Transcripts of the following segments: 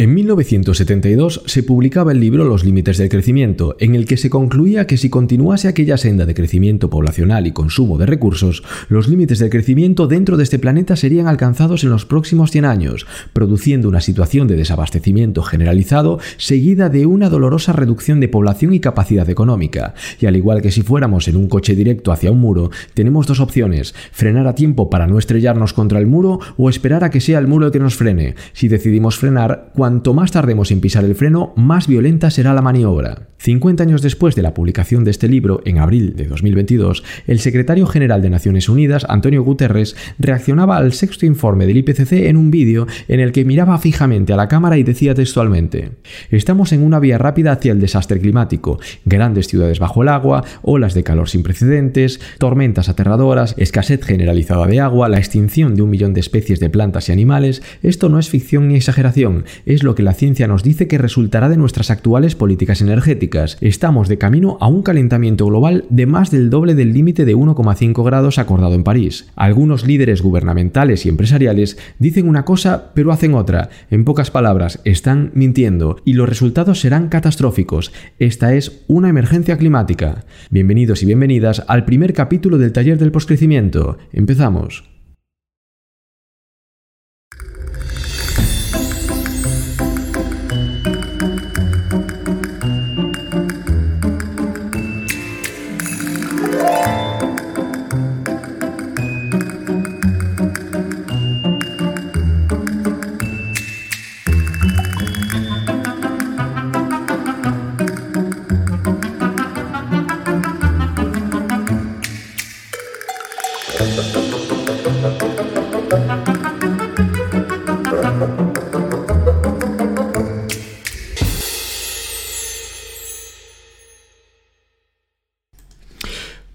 En 1972 se publicaba el libro Los límites del crecimiento, en el que se concluía que si continuase aquella senda de crecimiento poblacional y consumo de recursos, los límites del crecimiento dentro de este planeta serían alcanzados en los próximos 100 años, produciendo una situación de desabastecimiento generalizado seguida de una dolorosa reducción de población y capacidad económica. Y al igual que si fuéramos en un coche directo hacia un muro, tenemos dos opciones, frenar a tiempo para no estrellarnos contra el muro o esperar a que sea el muro el que nos frene. Si decidimos frenar, Cuanto más tardemos en pisar el freno, más violenta será la maniobra. 50 años después de la publicación de este libro, en abril de 2022, el secretario general de Naciones Unidas, Antonio Guterres, reaccionaba al sexto informe del IPCC en un vídeo en el que miraba fijamente a la cámara y decía textualmente: Estamos en una vía rápida hacia el desastre climático, grandes ciudades bajo el agua, olas de calor sin precedentes, tormentas aterradoras, escasez generalizada de agua, la extinción de un millón de especies de plantas y animales. Esto no es ficción ni exageración, lo que la ciencia nos dice que resultará de nuestras actuales políticas energéticas. Estamos de camino a un calentamiento global de más del doble del límite de 1,5 grados acordado en París. Algunos líderes gubernamentales y empresariales dicen una cosa pero hacen otra. En pocas palabras, están mintiendo y los resultados serán catastróficos. Esta es una emergencia climática. Bienvenidos y bienvenidas al primer capítulo del taller del poscrecimiento. Empezamos.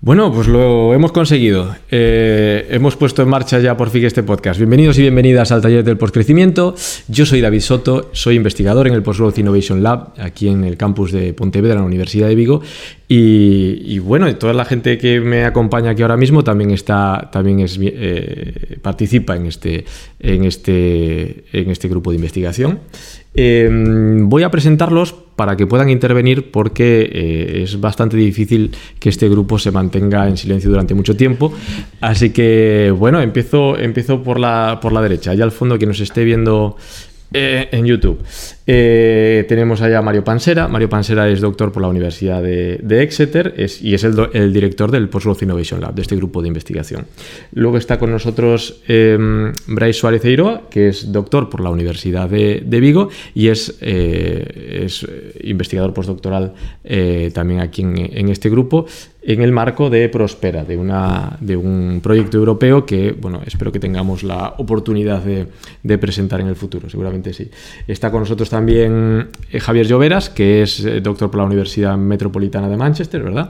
Bueno, pues lo hemos conseguido. Eh, hemos puesto en marcha ya por fin este podcast. Bienvenidos y bienvenidas al taller del postcrecimiento. Yo soy David Soto, soy investigador en el Postgrowth Innovation Lab, aquí en el campus de Pontevedra, en la Universidad de Vigo. Y, bueno, toda la gente que me acompaña aquí ahora mismo también está, también es, eh, participa en este, en este, en este grupo de investigación. Em, voy a presentarlos para que puedan intervenir porque eh, es bastante difícil que este grupo se mantenga en silencio durante mucho tiempo. Así que, bueno, empiezo, por, la, por la derecha. Allá al fondo, que nos esté viendo eh, en YouTube. Eh, tenemos allá a Mario Pansera. Mario Pansera es doctor por la Universidad de, Exeter y es el, director del Post Innovation Lab, de este grupo de investigación. Luego está con nosotros eh, Bryce Suárez Eiroa, que es doctor por la Universidad de, Vigo y es, es investigador postdoctoral también aquí en, este grupo en el marco de Prospera, de, de un proyecto europeo que, bueno, espero que tengamos la oportunidad de, presentar en el futuro, seguramente sí. Está con nosotros también eh, Javier Lloveras, que es eh, doctor por la Universidad Metropolitana de Manchester, ¿verdad?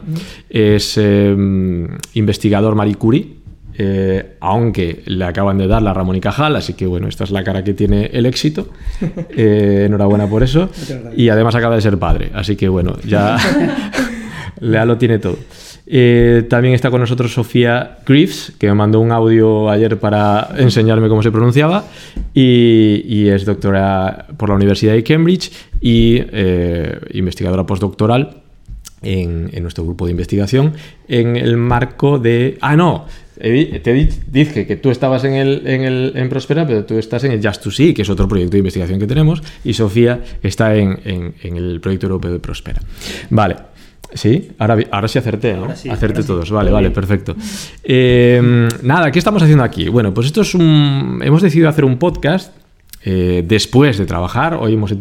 Es em, investigador Marie Curie, eh, aunque le acaban de dar la Ramón y Cajal, así que bueno, esta es la cara que tiene el éxito. enhorabuena por eso. Y además acaba de ser padre, así que bueno, ya Lea lo tiene todo. Eh, también está con nosotros Sofía Griffs, que me mandó un audio ayer para enseñarme cómo se pronunciaba, y, es doctora por la Universidad de Cambridge y eh, investigadora postdoctoral en, nuestro grupo de investigación en el marco de... Ah, no, te dije que tú estabas en, el, en, el, Prospera, pero tú estás en el Just to See, que es otro proyecto de investigación que tenemos, y Sofía está en, en el proyecto europeo de Prospera. Vale, Sí, ahora, ahora sí acerté, ¿no? Acerté todos, vale, vale, perfecto. Em, nada, ¿qué estamos haciendo aquí? Bueno, pues esto es un... Hemos decidido hacer un podcast eh, después de trabajar. Hoy hemos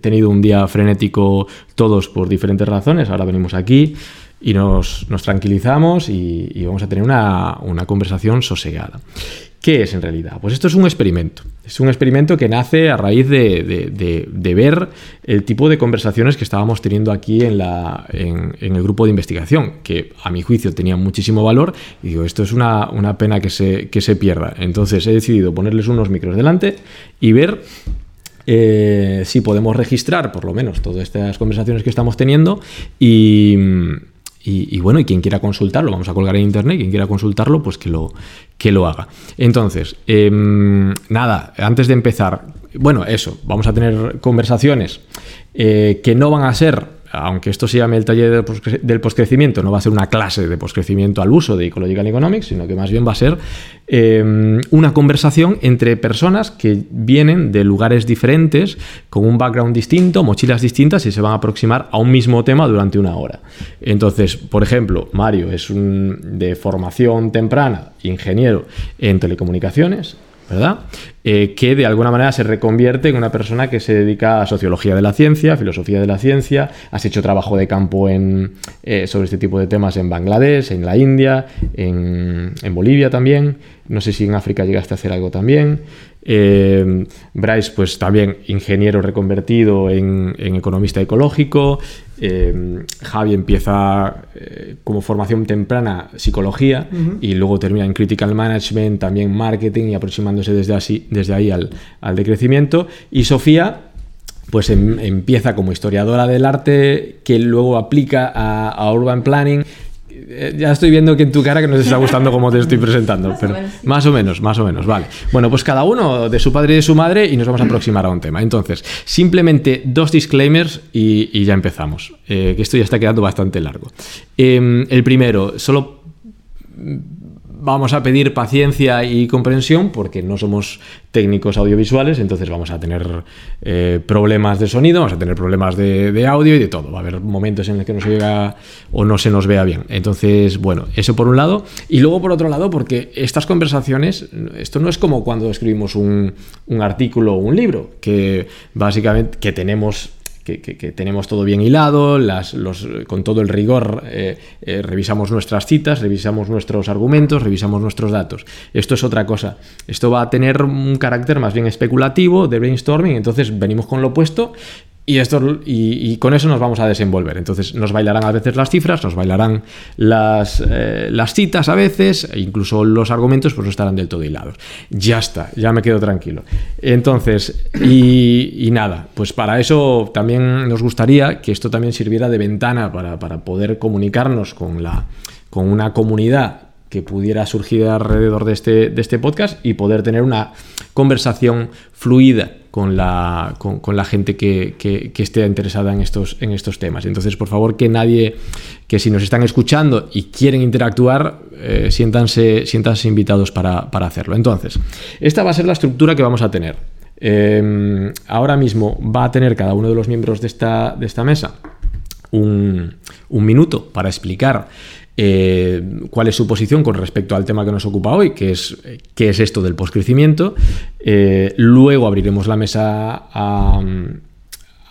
tenido un día frenético todos por diferentes razones. Ahora venimos aquí y nos, tranquilizamos y, vamos a tener una, una conversación sosegada. ¿Qué es en realidad? Pues esto es un experimento. Es un experimento que nace a raíz de, ver el tipo de conversaciones que estábamos teniendo aquí en, el grupo de investigación, que a mi juicio tenían muchísimo valor. Y digo, esto es una, pena que se, que se pierda. Entonces he decidido ponerles unos micros delante y ver eh, si podemos registrar por lo menos todas estas conversaciones que estamos teniendo y, y, bueno, y quien quiera consultarlo, vamos a colgar en internet, quien quiera consultarlo, pues que lo, que lo haga. Entonces, em, nada, antes de empezar, bueno, eso, vamos a tener conversaciones eh, que no van a ser aunque esto se llame el taller del postcrecimiento, no va a ser una clase de postcrecimiento al uso de Ecological Economics, sino que más bien va a ser eh, una conversación entre personas que vienen de lugares diferentes, con un background distinto, mochilas distintas y se van a aproximar a un mismo tema durante una hora. Entonces, por ejemplo, Mario es un, de formación temprana, ingeniero en telecomunicaciones, ¿verdad? Eh, que de alguna manera se reconvierte en una persona que se dedica a sociología de la ciencia, filosofía de la ciencia, has hecho trabajo de campo en, eh, sobre este tipo de temas en Bangladesh, en la India, en, Bolivia también, no sé si en África llegaste a hacer algo también. Eh, Bryce, pues también ingeniero reconvertido en, economista ecológico. Javi empieza como formación temprana psicología y luego termina en critical management, también marketing y aproximándose desde así desde ahí al, decrecimiento. Y Sofía, pues em, empieza como historiadora del arte que luego aplica a, urban planning. Eh, ya estoy viendo que en tu cara que nos está gustando cómo te estoy presentando, más pero o menos, más o menos, más o menos, vale. Bueno, pues cada uno de su padre y de su madre y nos vamos a aproximar a un tema. Entonces, simplemente dos disclaimers y, ya empezamos, eh, que esto ya está quedando bastante largo. Em, el primero, solo vamos a pedir paciencia y comprensión porque no somos técnicos audiovisuales, entonces vamos a tener eh, problemas de sonido, vamos a tener problemas de, audio y de todo. Va a haber momentos en los que no se llega o no se nos vea bien. Entonces, bueno, eso por un lado. Y luego por otro lado, porque estas conversaciones, esto no es como cuando escribimos un, un artículo o un libro, que básicamente que tenemos que, tenemos todo bien hilado, con todo el rigor eh, eh, revisamos nuestras citas, revisamos nuestros argumentos, revisamos nuestros datos. Esto es otra cosa. Esto va a tener un carácter más bien especulativo, de brainstorming, entonces venimos con lo opuesto y, esto, y, con eso nos vamos a desenvolver. Entonces nos bailarán a veces las cifras, nos bailarán las, eh, las citas a veces, e incluso los argumentos pues no estarán del todo hilados. Ya está, ya me quedo tranquilo. Entonces, y, nada, pues para eso también nos gustaría que esto también sirviera de ventana para, para poder comunicarnos con, la, con una comunidad que pudiera surgir alrededor de este, de este podcast y poder tener una conversación fluida con la, con, la gente que, que, esté interesada en estos, en estos temas. Entonces, por favor, que nadie, que si nos están escuchando y quieren interactuar, eh, siéntanse, invitados para, para, hacerlo. Entonces, esta va a ser la estructura que vamos a tener. Em, ahora mismo va a tener cada uno de los miembros de esta, de esta mesa un, un minuto para explicar eh, cuál es su posición con respecto al tema que nos ocupa hoy, que es qué es esto del postcrecimiento. Eh, luego abriremos la mesa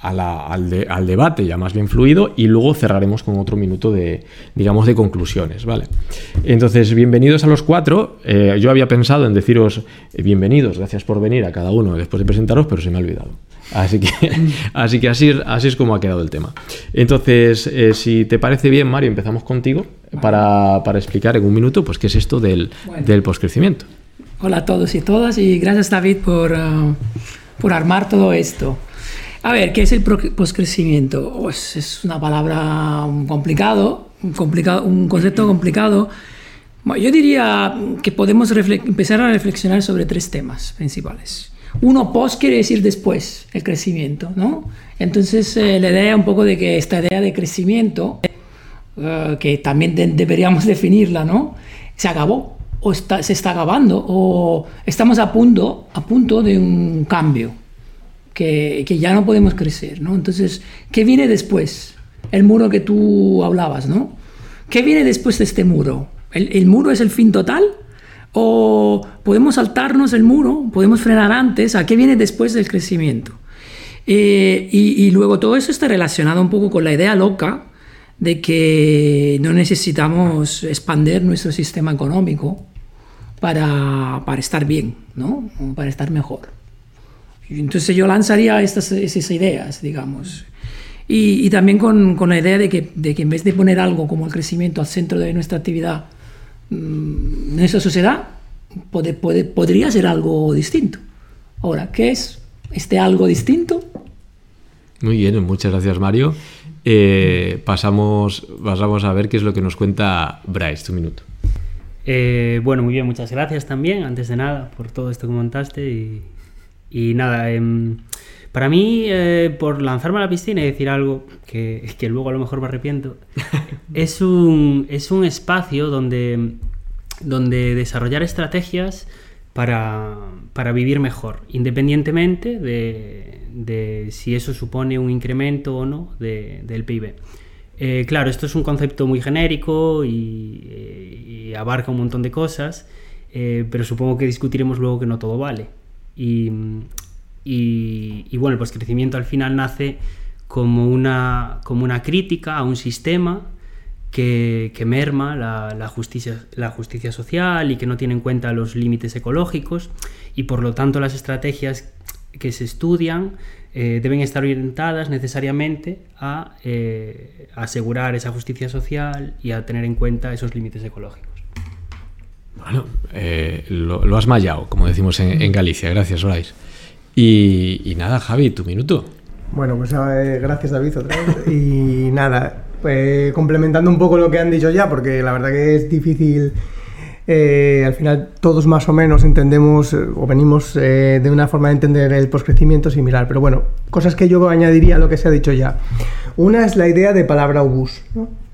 al, debate ya más bien fluido y luego cerraremos con otro minuto de, digamos, de conclusiones, ¿vale? Entonces, bienvenidos a los cuatro. Eh, yo había pensado en deciros bienvenidos, gracias por venir a cada uno después de presentaros, pero se me ha olvidado. Así que, así, es como ha quedado el tema. Entonces, eh, si te parece bien, Mario, empezamos contigo para, para, explicar en un minuto pues, qué es esto del, del postcrecimiento. Hola a todos y todas y gracias David por, uh, por armar todo esto. A ver, ¿qué es el postcrecimiento? Pues es una palabra complicado, un, complicado, un concepto complicado. yo diría que podemos empezar a reflexionar sobre tres temas principales. Uno, post quiere decir después, el crecimiento, ¿no? Entonces, eh, la idea un poco de que esta idea de crecimiento, eh, que también deberíamos definirla, ¿no? Se acabó, o está, se está acabando, o estamos a punto, a punto de un cambio, que, que ya no podemos crecer, ¿no? Entonces, ¿qué viene después? El muro que tú hablabas, ¿no? ¿Qué viene después de este muro? ¿El, el muro es el fin total? O podemos saltarnos el muro, podemos frenar antes, ¿a qué viene después del crecimiento? Eh, y, luego todo eso está relacionado un poco con la idea loca de que no necesitamos expandir nuestro sistema económico para, para estar bien, ¿no? para estar mejor. Entonces yo lanzaría estas, esas ideas, digamos. Y, también con, con, la idea de que, de que en vez de poner algo como el crecimiento al centro de nuestra actividad, en esa sociedad podría ser algo distinto. Ahora, ¿qué es este algo distinto? Muy bien, muchas gracias Mario. Eh, pasamos, pasamos a ver qué es lo que nos cuenta Bryce, tu minuto. Eh, bueno, muy bien, muchas gracias también, antes de nada, por todo esto que montaste y, Y nada, em, para mí, eh, por lanzarme a la piscina y decir algo que, que luego a lo mejor me arrepiento, es, un, es un espacio donde, donde desarrollar estrategias para, para vivir mejor, independientemente de, de, si eso supone un incremento o no de, del PIB. Eh, claro, esto es un concepto muy genérico y, y abarca un montón de cosas, eh, pero supongo que discutiremos luego que no todo vale. Y, y, bueno, el postcrecimiento al final nace como una, como una crítica a un sistema que, que merma la, la, justicia, la justicia social y que no tiene en cuenta los límites ecológicos y por lo tanto las estrategias que se estudian eh, deben estar orientadas necesariamente a eh, asegurar esa justicia social y a tener en cuenta esos límites ecológicos. Bueno, eh, lo, lo, has mallado, como decimos en, en Galicia. Gracias, Bryce. Y, y, nada, Javi, tu minuto. Bueno, pues eh, gracias David otra vez. y nada, pues, complementando un poco lo que han dicho ya, porque la verdad que es difícil, eh, al final todos más o menos entendemos o venimos eh, de una forma de entender el postcrecimiento similar, pero bueno, cosas que yo añadiría a lo que se ha dicho ya. Una es la idea de palabra obús,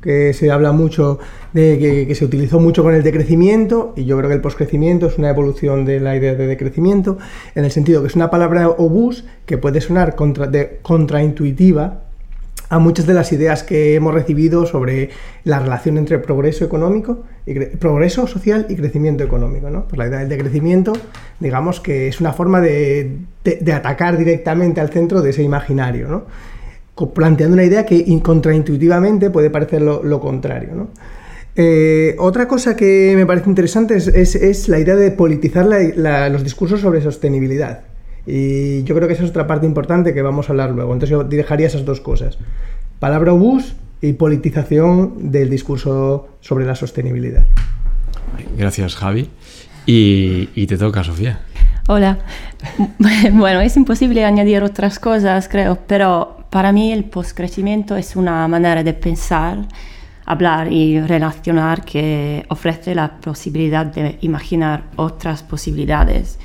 que se habla mucho de que, se utilizó mucho con el decrecimiento y yo creo que el poscrecimiento es una evolución de la idea de decrecimiento en el sentido que es una palabra obús que puede sonar contraintuitiva a muchas de las ideas que hemos recibido sobre la relación entre progreso económico y progreso social y crecimiento económico. ¿no? Pues la idea del decrecimiento, digamos que es una forma de, atacar directamente al centro de ese imaginario. ¿no? planteando una idea que contraintuitivamente puede parecer lo, contrario. ¿no? Eh, otra cosa que me parece interesante es, es, la idea de politizar los discursos sobre sostenibilidad. Y yo creo que esa es otra parte importante que vamos a hablar luego. Entonces yo dejaría esas dos cosas. Palabra obús y politización del discurso sobre la sostenibilidad. Gracias, Javi. Y, y te toca, Sofía. Hola. Bueno, es imposible añadir otras cosas, creo, pero para mí el postcrecimiento es una manera de pensar, hablar y relacionar que ofrece la posibilidad de imaginar otras posibilidades,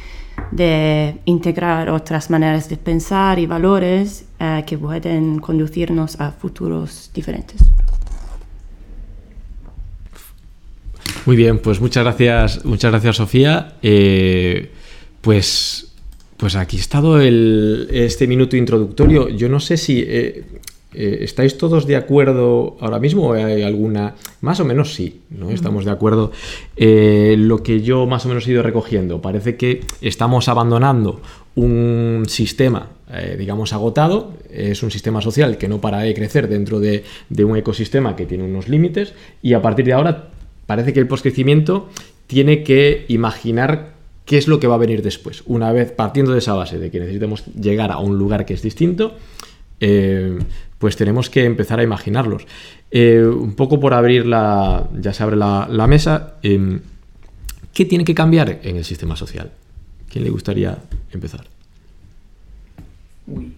de integrar otras maneras de pensar y valores eh, que pueden conducirnos a futuros diferentes. Muy bien, pues muchas gracias, muchas gracias Sofía. Eh, pues pues aquí ha estado el, este minuto introductorio. Yo no sé si eh, eh, estáis todos de acuerdo ahora mismo o hay alguna... Más o menos sí, ¿no? Estamos de acuerdo. Eh, lo que yo más o menos he ido recogiendo, parece que estamos abandonando un sistema, eh, digamos, agotado. Es un sistema social que no para de crecer dentro de, de un ecosistema que tiene unos límites y a partir de ahora parece que el postcrecimiento tiene que imaginar qué es lo que va a venir después. Una vez partiendo de esa base de que necesitamos llegar a un lugar que es distinto, eh, pues tenemos que empezar a imaginarlos. Eh, un poco por abrir la, ya se abre la, la mesa, eh, ¿qué tiene que cambiar en el sistema social? ¿Quién le gustaría empezar?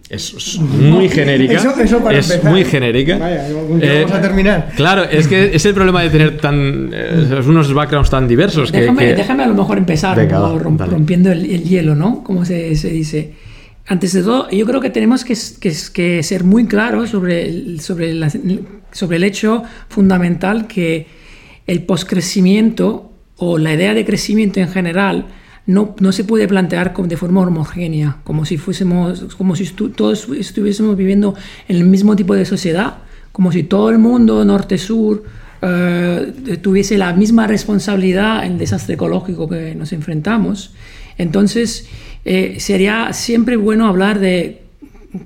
Es muy genérica. Eso, eso es empezar. muy genérica. Vaya, eh, vamos a terminar. Claro, es que es el problema de tener tan eh, unos backgrounds tan diversos. Déjame, que, que... déjame a lo mejor empezar Venga, ¿no? romp, rompiendo el, el, hielo, ¿no? Como se, se, dice. Antes de todo, yo creo que tenemos que, que, que ser muy claros sobre sobre, la, sobre el hecho fundamental que el poscrecimiento o la idea de crecimiento en general no, no, se puede plantear de forma homogénea, como si fuésemos, como si estu todos estuviésemos viviendo en el mismo tipo de sociedad, como si todo el mundo norte-sur uh, tuviese la misma responsabilidad en el desastre ecológico que nos enfrentamos. Entonces, eh, sería siempre bueno hablar de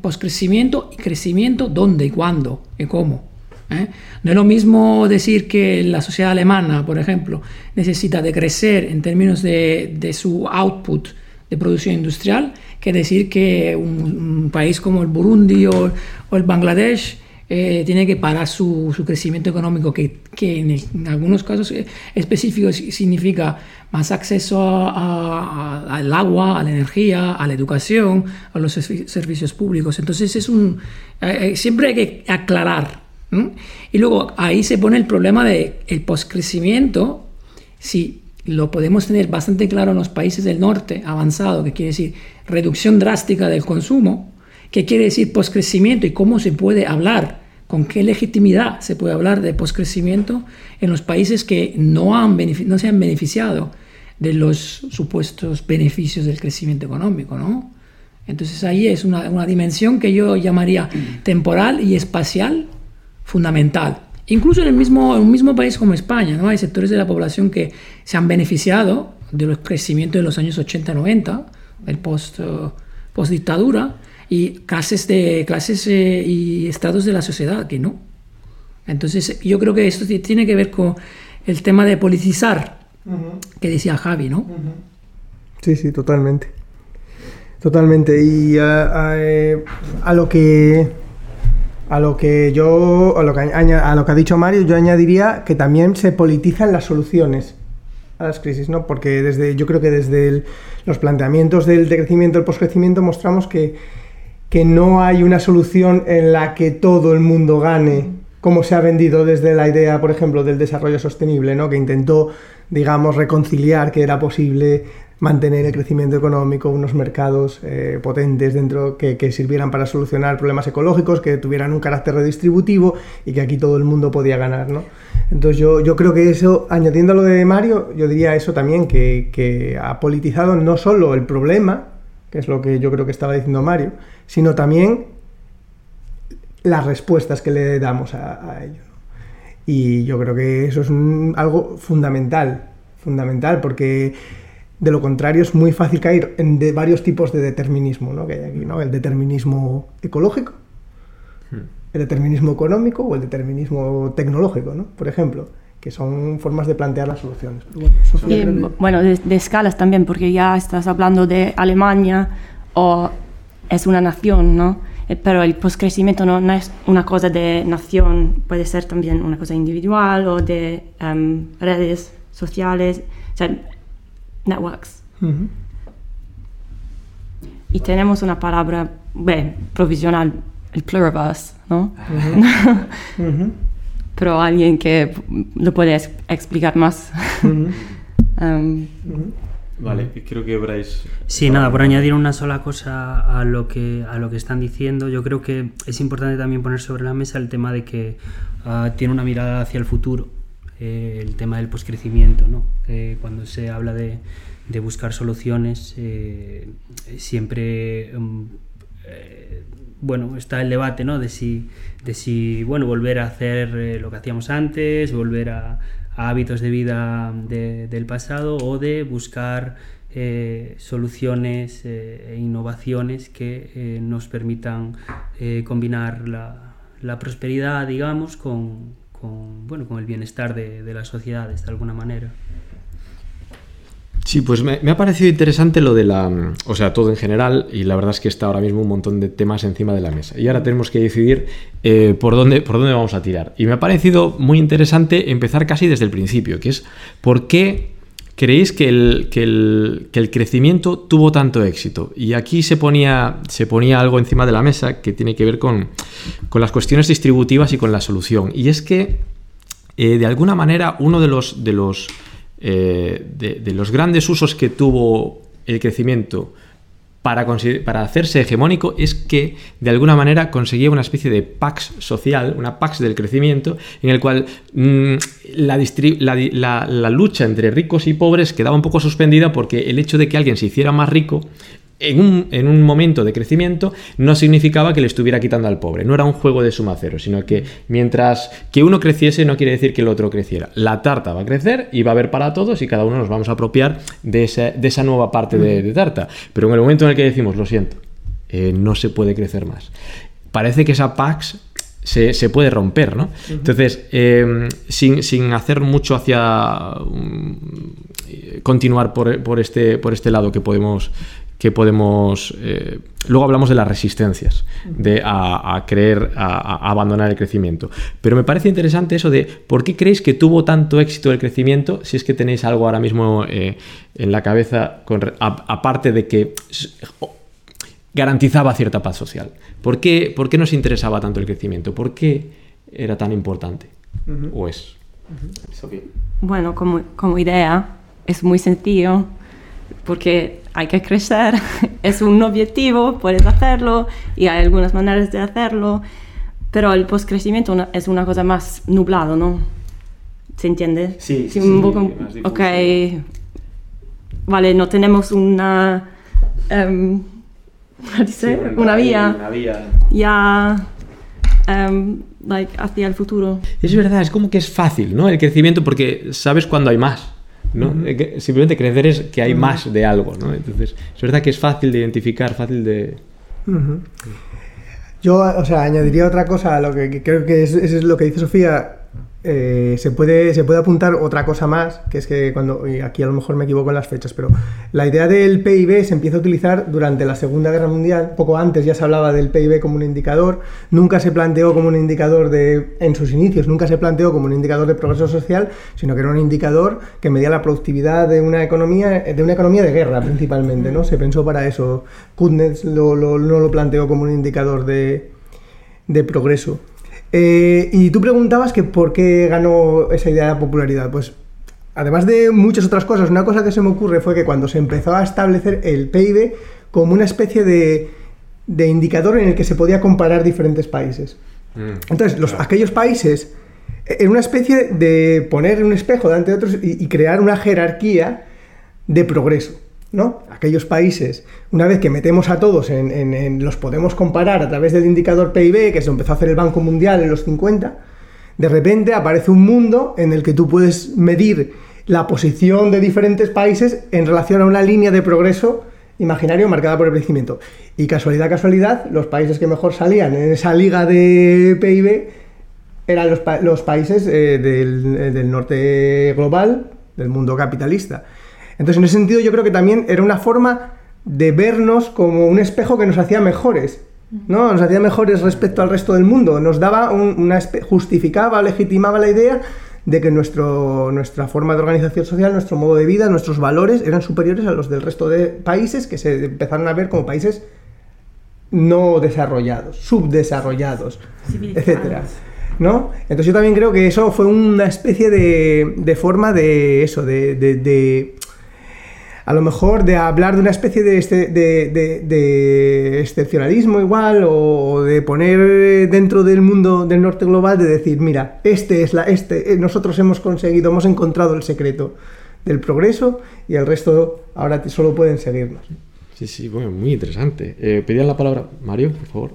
poscrecimiento y crecimiento, dónde y cuándo y cómo. ¿Eh? No es lo mismo decir que la sociedad alemana, por ejemplo, necesita de crecer en términos de, de su output de producción industrial que decir que un, un país como el Burundi o, o el Bangladesh eh, tiene que parar su, su crecimiento económico, que, que en, el, en, algunos casos específicos significa más acceso a, a, al agua, a la energía, a la educación, a los servicios públicos. Entonces es un, eh, siempre hay que aclarar. Y luego ahí se pone el problema del el postcrecimiento. Si lo podemos tener bastante claro en los países del norte avanzado, que quiere decir reducción drástica del consumo, que quiere decir poscrecimiento y cómo se puede hablar, con qué legitimidad se puede hablar de poscrecimiento en los países que no, han no se han beneficiado de los supuestos beneficios del crecimiento económico, ¿no? Entonces ahí es una, una dimensión que yo llamaría temporal y espacial fundamental. Incluso en el mismo, en un mismo país como España, ¿no? hay sectores de la población que se han beneficiado del crecimiento de los años 80-90, el post, uh, post dictadura, y clases, de, clases eh, y estados de la sociedad que no. Entonces yo creo que esto tiene que ver con el tema de politizar que decía Javi, ¿no? Sí, sí, totalmente. Totalmente. Y eh, a lo que a lo que yo, a lo que, a lo que ha dicho Mario, yo añadiría que también se politizan las soluciones a las crisis, ¿no? Porque desde, yo creo que desde los planteamientos del crecimiento, el poscrecimiento, mostramos que, que no hay una solución en la que todo el mundo gane, como se ha vendido desde la idea, por ejemplo, del desarrollo sostenible, ¿no? Que intentó, digamos, reconciliar que era posible mantener el crecimiento económico, unos mercados eh, potentes dentro que, sirvieran para solucionar problemas ecológicos, que tuvieran un carácter redistributivo y que aquí todo el mundo podía ganar. ¿no? Entonces yo, yo creo que eso, añadiendo a lo de Mario, yo diría eso también, que, ha politizado no solo el problema, que es lo que yo creo que estaba diciendo Mario, sino también las respuestas que le damos a, ello. Y yo creo que eso es algo fundamental, fundamental, porque de lo contrario, es muy fácil caer en de varios tipos de determinismo ¿no? que hay aquí, ¿no? El determinismo ecológico, hmm. el determinismo económico o el determinismo tecnológico, ¿no? Por ejemplo, que son formas de plantear las soluciones. bueno, de, escalas también, porque ya estás hablando de Alemania o es una nación, ¿no? Eh, pero el postcrecimiento no, no es una cosa de nación, puede ser también una cosa individual o de em, redes sociales. O sea, networks. Y tenemos una palabra bueno, provisional, el pluribus, ¿no? Pero alguien que lo puede explicar más. Um, vale, creo que Bryce. Sí, nada, por añadir una sola cosa a lo que a lo que están diciendo, yo creo que es importante también poner sobre la mesa el tema de que ah, tiene una mirada hacia el futuro eh, el tema del poscrecimiento. ¿no? Eh, cuando se habla de, de buscar soluciones, eh, siempre mm, bueno, está el debate ¿no? de, si, de si bueno, volver a hacer lo que hacíamos antes, volver a, hábitos de vida del pasado o de buscar soluciones e innovaciones que nos permitan combinar la, la prosperidad, digamos, con, con, bueno, con el bienestar de, de las sociedades de alguna manera. Sí, pues me, ha parecido interesante lo de la, o sea, todo en general, y la verdad es que está ahora mismo un montón de temas encima de la mesa. Y ahora tenemos que decidir eh, por, dónde, por dónde vamos a tirar. Y me ha parecido muy interesante empezar casi desde el principio, que es por qué creéis que el, que el, que el crecimiento tuvo tanto éxito. Y aquí se ponía, se ponía algo encima de la mesa que tiene que ver con, con las cuestiones distributivas y con la solución. Y es que, eh, de alguna manera, uno de los, de los, eh, de, los grandes usos que tuvo el crecimiento para, para, hacerse hegemónico es que de alguna manera conseguía una especie de pax social, una pax del crecimiento, en el cual mm, la, la, lucha entre ricos y pobres quedaba un poco suspendida porque el hecho de que alguien se hiciera más rico en un, en un, momento de crecimiento no significaba que le estuviera quitando al pobre. No era un juego de suma cero, sino que mientras que uno creciese no quiere decir que el otro creciera. La tarta va a crecer y va a haber para todos y cada uno nos vamos a apropiar de esa, de esa nueva parte de, tarta. Pero en el momento en el que decimos, lo siento, eh, no se puede crecer más, parece que esa PAX se, puede romper, ¿no? Entonces, eh, sin, sin, hacer mucho hacia mm, continuar por, por, este, por este lado que podemos que podemos... Eh, luego hablamos de las resistencias de a, creer, a, abandonar el crecimiento. Pero me parece interesante eso de por qué creéis que tuvo tanto éxito el crecimiento, si es que tenéis algo ahora mismo eh, en la cabeza, aparte de que garantizaba cierta paz social. ¿Por qué, ¿Por qué nos interesaba tanto el crecimiento? ¿Por qué era tan importante? ¿O es? Bueno, como, como idea, es muy sencillo porque hay que crecer, es un objetivo, puedes hacerlo y hay algunas maneras de hacerlo, pero el postcrecimiento es una cosa más nublado, ¿no? ¿Se entiende? Sí, sí, un poco, difuso. ok, vale, no tenemos una, ¿cómo dice? una vía ya em, like, hacia el futuro. Es verdad, es como que es fácil, ¿no? El crecimiento porque sabes cuándo hay más. ¿No? Eh, Simplemente crecer es que hay más de algo, ¿no? Entonces, es verdad que es fácil de identificar, fácil de... Yo, o sea, añadiría otra cosa a lo que, que creo que es, eso es lo que dice Sofía. Eh, se, puede, se puede apuntar otra cosa más, que es que cuando, aquí a lo mejor me equivoco en las fechas, pero la idea del PIB se empieza a utilizar durante la Segunda Guerra Mundial, poco antes ya se hablaba del PIB como un indicador, nunca se planteó como un indicador de, en sus inicios, nunca se planteó como un indicador de progreso social, sino que era un indicador que medía la productividad de una economía, de una economía de guerra principalmente, ¿no? Se pensó para eso. Kutnez lo- lo- no lo planteó como un indicador de, de progreso. Eh, y tú preguntabas que por qué ganó esa idea de popularidad. Pues además de muchas otras cosas, una cosa que se me ocurre fue que cuando se empezó a establecer el PIB como una especie de, de indicador en el que se podía comparar diferentes países. Entonces, los, aquellos países, en una especie de poner un espejo delante de otros y, y crear una jerarquía de progreso, ¿no? Aquellos países, una vez que metemos a todos en, en- los podemos comparar a través del indicador PIB, que se empezó a hacer el Banco Mundial en los 50, de repente aparece un mundo en el que tú puedes medir la posición de diferentes países en relación a una línea de progreso imaginario marcada por el crecimiento. Y casualidad, casualidad, los países que mejor salían en esa liga de PIB eran los, pa- los países eh, eh, del norte global, del mundo capitalista. Entonces, en ese sentido, yo creo que también era una forma de vernos como un espejo que nos hacía mejores. ¿no? Nos hacía mejores respecto al resto del mundo. Nos daba un- una justificaba, legitimaba la idea de que nuestro, nuestra forma de organización social, nuestro modo de vida, nuestros valores eran superiores a los del resto de países que se empezaron a ver como países no desarrollados, subdesarrollados, etcétera. ¿No? Entonces yo también creo que eso fue una especie de, de forma de eso, de, de- de- a lo mejor de hablar de una especie de, este- de, de- de excepcionalismo igual o de poner dentro del mundo del norte global de decir, mira, este es la, este, eh, nosotros hemos conseguido, hemos encontrado el secreto del progreso y el resto ahora te- solo pueden seguirnos. Sí, sí, bueno, muy interesante. Eh, pedían la palabra, Mario, por favor.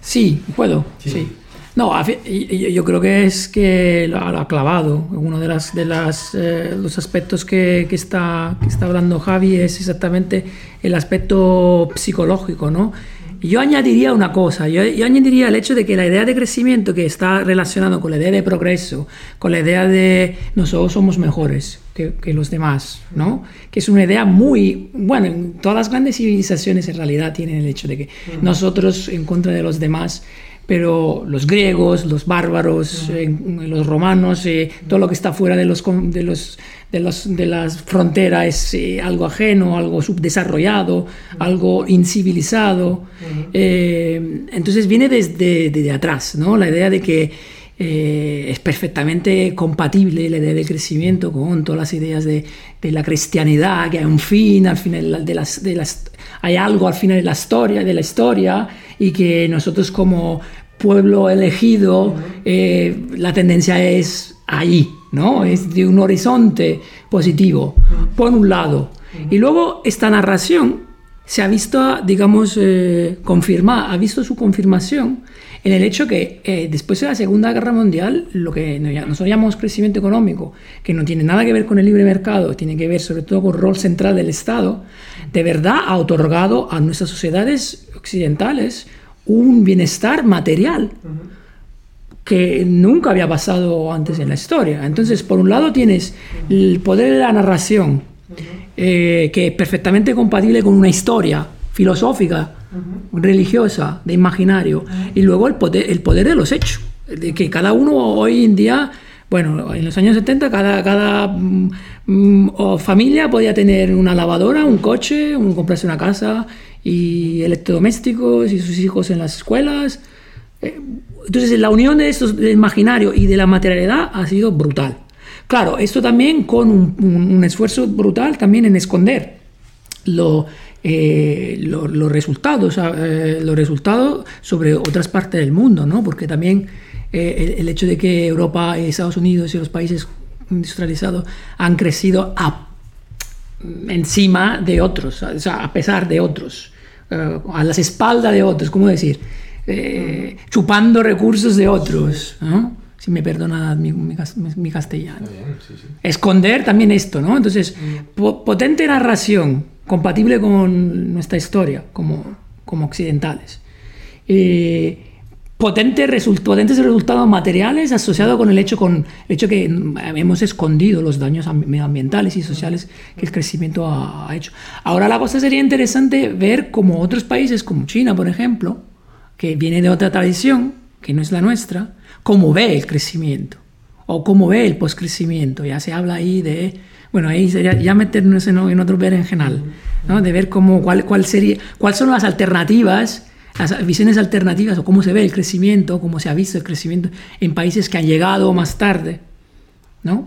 Sí, puedo, sí. No, yo creo que es que lo ha, clavado. Uno de, las, de las, eh, los aspectos que, que está, que está hablando Javi es exactamente el aspecto psicológico, ¿no? Yo añadiría una cosa, yo, yo añadiría el hecho de que la idea de crecimiento que está relacionado con la idea de progreso, con la idea de nosotros somos mejores que, que los demás, ¿no? Que es una idea muy, bueno, en todas las grandes civilizaciones en realidad tienen el hecho de que nosotros en contra de los demás pero los griegos, los bárbaros, eh, los romanos, eh, todo lo que está fuera de, los, de, los, de, los- de las fronteras es eh, algo ajeno, algo subdesarrollado, algo incivilizado. Eh, entonces viene desde, desde atrás, ¿no? La idea de que eh, es perfectamente compatible la idea del crecimiento con todas las ideas de, de la cristianidad, que hay un fin al final de las, de las, hay algo al final de la historia, de la historia, y que nosotros como pueblo elegido, eh, la tendencia es ahí, ¿no? Es de un horizonte positivo, por un lado. Y luego esta narración se ha visto, digamos, eh, confirmada, ha visto su confirmación en el hecho que eh, después de la Segunda Guerra Mundial, lo que nosotros llamamos crecimiento económico, que no tiene nada que ver con el libre mercado, tiene que ver sobre todo con el rol central del Estado, de verdad ha otorgado a nuestras sociedades occidentales un bienestar material que nunca había pasado antes en la historia. Entonces, por un lado tienes el poder de la narración, eh, que es perfectamente compatible con una historia filosófica, religiosa, de imaginario, y luego el poder, el poder de los hechos, de que cada uno hoy en día, bueno, en los años 70 cada, cada mm, mm, familia podía tener una lavadora, un coche, un, comprarse una casa y electrodomésticos y sus hijos en las escuelas. Eh, Entonces la unión de estos, del imaginario y de la materialidad ha sido brutal. claro, esto también con un, esfuerzo brutal también en esconder lo, eh, los resultados, eh, los resultados sobre otras partes del mundo, ¿no? Porque también eh, el, hecho de que Europa, Estados Unidos y los países industrializados han crecido encima de otros, o sea, a pesar de otros, a las espaldas de otros, ¿cómo decir? chupando recursos de otros, ¿no? si me perdona mi, castellano. Esconder también esto, ¿no? Entonces, potente narración, compatible con nuestra historia como, como occidentales. Eh, potentes, potentes resultados materiales asociados con el hecho, con el hecho que hemos escondido los daños medioambientales y sociales que el crecimiento ha, ha hecho. Ahora la cosa sería interesante ver cómo otros países, como China, por ejemplo, que viene de otra tradición, que no es la nuestra, cómo ve el crecimiento o cómo ve el postcrecimiento. Ya se habla ahí de, bueno, ahí sería ya meternos en, en otro berenjenal, ¿no? de ver cómo, cuál, cuál sería, cuáles son las alternativas, las visiones alternativas o cómo se ve el crecimiento, cómo se ha visto el crecimiento en países que han llegado más tarde, ¿no?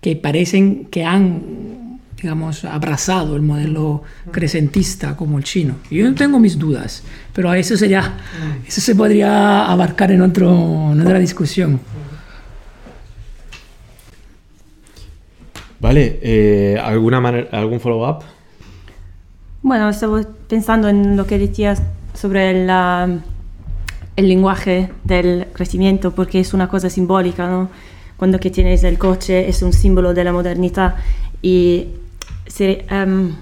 que parecen que han digamos, abrazado el modelo crecentista como el chino. Yo tengo mis dudas, pero eso sería, eso se podría abarcar en, otro, en otra discusión. Vale, eh, ¿alguna ¿algún follow-up? Bueno, estaba pensando en lo que decías sobre el, el lenguaje del crecimiento, porque es una cosa simbólica, ¿no? Cuando que tienes el coche es un símbolo de la modernidad y Em,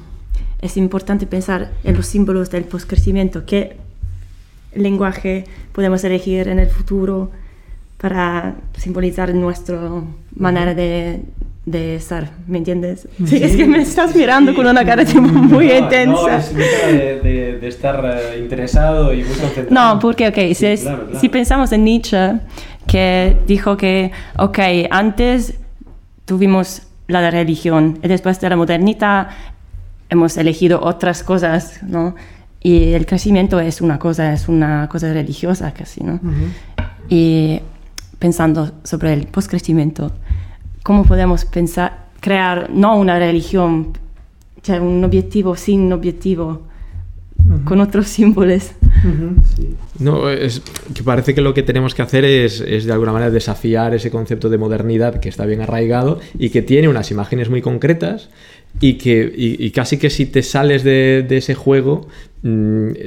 es importante pensar en los símbolos del postcrecimiento, qué lenguaje podemos elegir en el futuro para simbolizar nuestra manera de, de estar, ¿me entiendes? Sí, es que me estás mirando con una cara muy intensa. No, es de, de, estar eh, interesado y muy concentrado. No, porque, ok, si, si pensamos en Nietzsche, que dijo que, ok, antes tuvimos la religión. Y después de la modernidad hemos elegido otras cosas, ¿no? Y el crecimiento es una cosa, es una cosa religiosa casi, ¿no? Y pensando sobre el postcrecimiento, ¿cómo podemos pensar, crear no una religión, o un objetivo sin objetivo, con otros símbolos? No, es que parece que lo que tenemos que hacer es, es, de alguna manera desafiar ese concepto de modernidad que está bien arraigado y que tiene unas imágenes muy concretas y que y, casi que si te sales de, de ese juego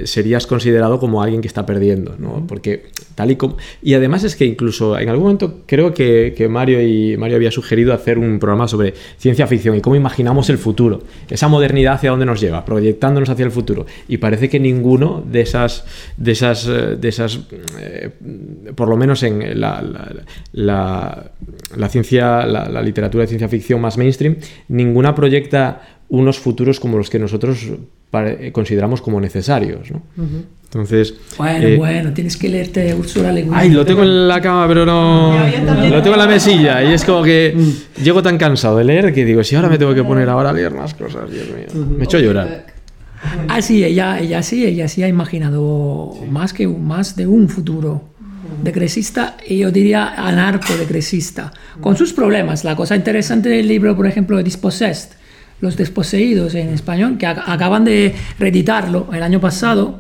serías considerado como alguien que está perdiendo, ¿no? Porque tal y como... Y además es que incluso en algún momento creo que, que, Mario, y, Mario había sugerido hacer un programa sobre ciencia ficción y cómo imaginamos el futuro, esa modernidad hacia dónde nos lleva, proyectándonos hacia el futuro. Y parece que ninguno de esas, de esas, de esas eh, por lo menos en la, la, la ciencia, la literatura de ciencia ficción más mainstream, ninguna proyecta unos futuros como los que nosotros consideramos como necesarios. ¿no? Entonces. Bueno, eh, bueno, tienes que leerte Ursula Le Guin. Ay, lo tengo en la cama, pero no. Lo tengo en la mesilla. Y es como que mm. llego tan cansado de leer que digo, si ahora me tengo que poner ahora a leer más cosas, Dios mío. Me he hecho llorar. Ah, sí, ella, ella sí, ella sí ha imaginado más que más de un futuro decrecista y yo diría anarco-decrecista, con sus problemas. La cosa interesante del libro, por ejemplo, de Dispossessed, Los Desposeídos en español, que acaban de reeditarlo el año pasado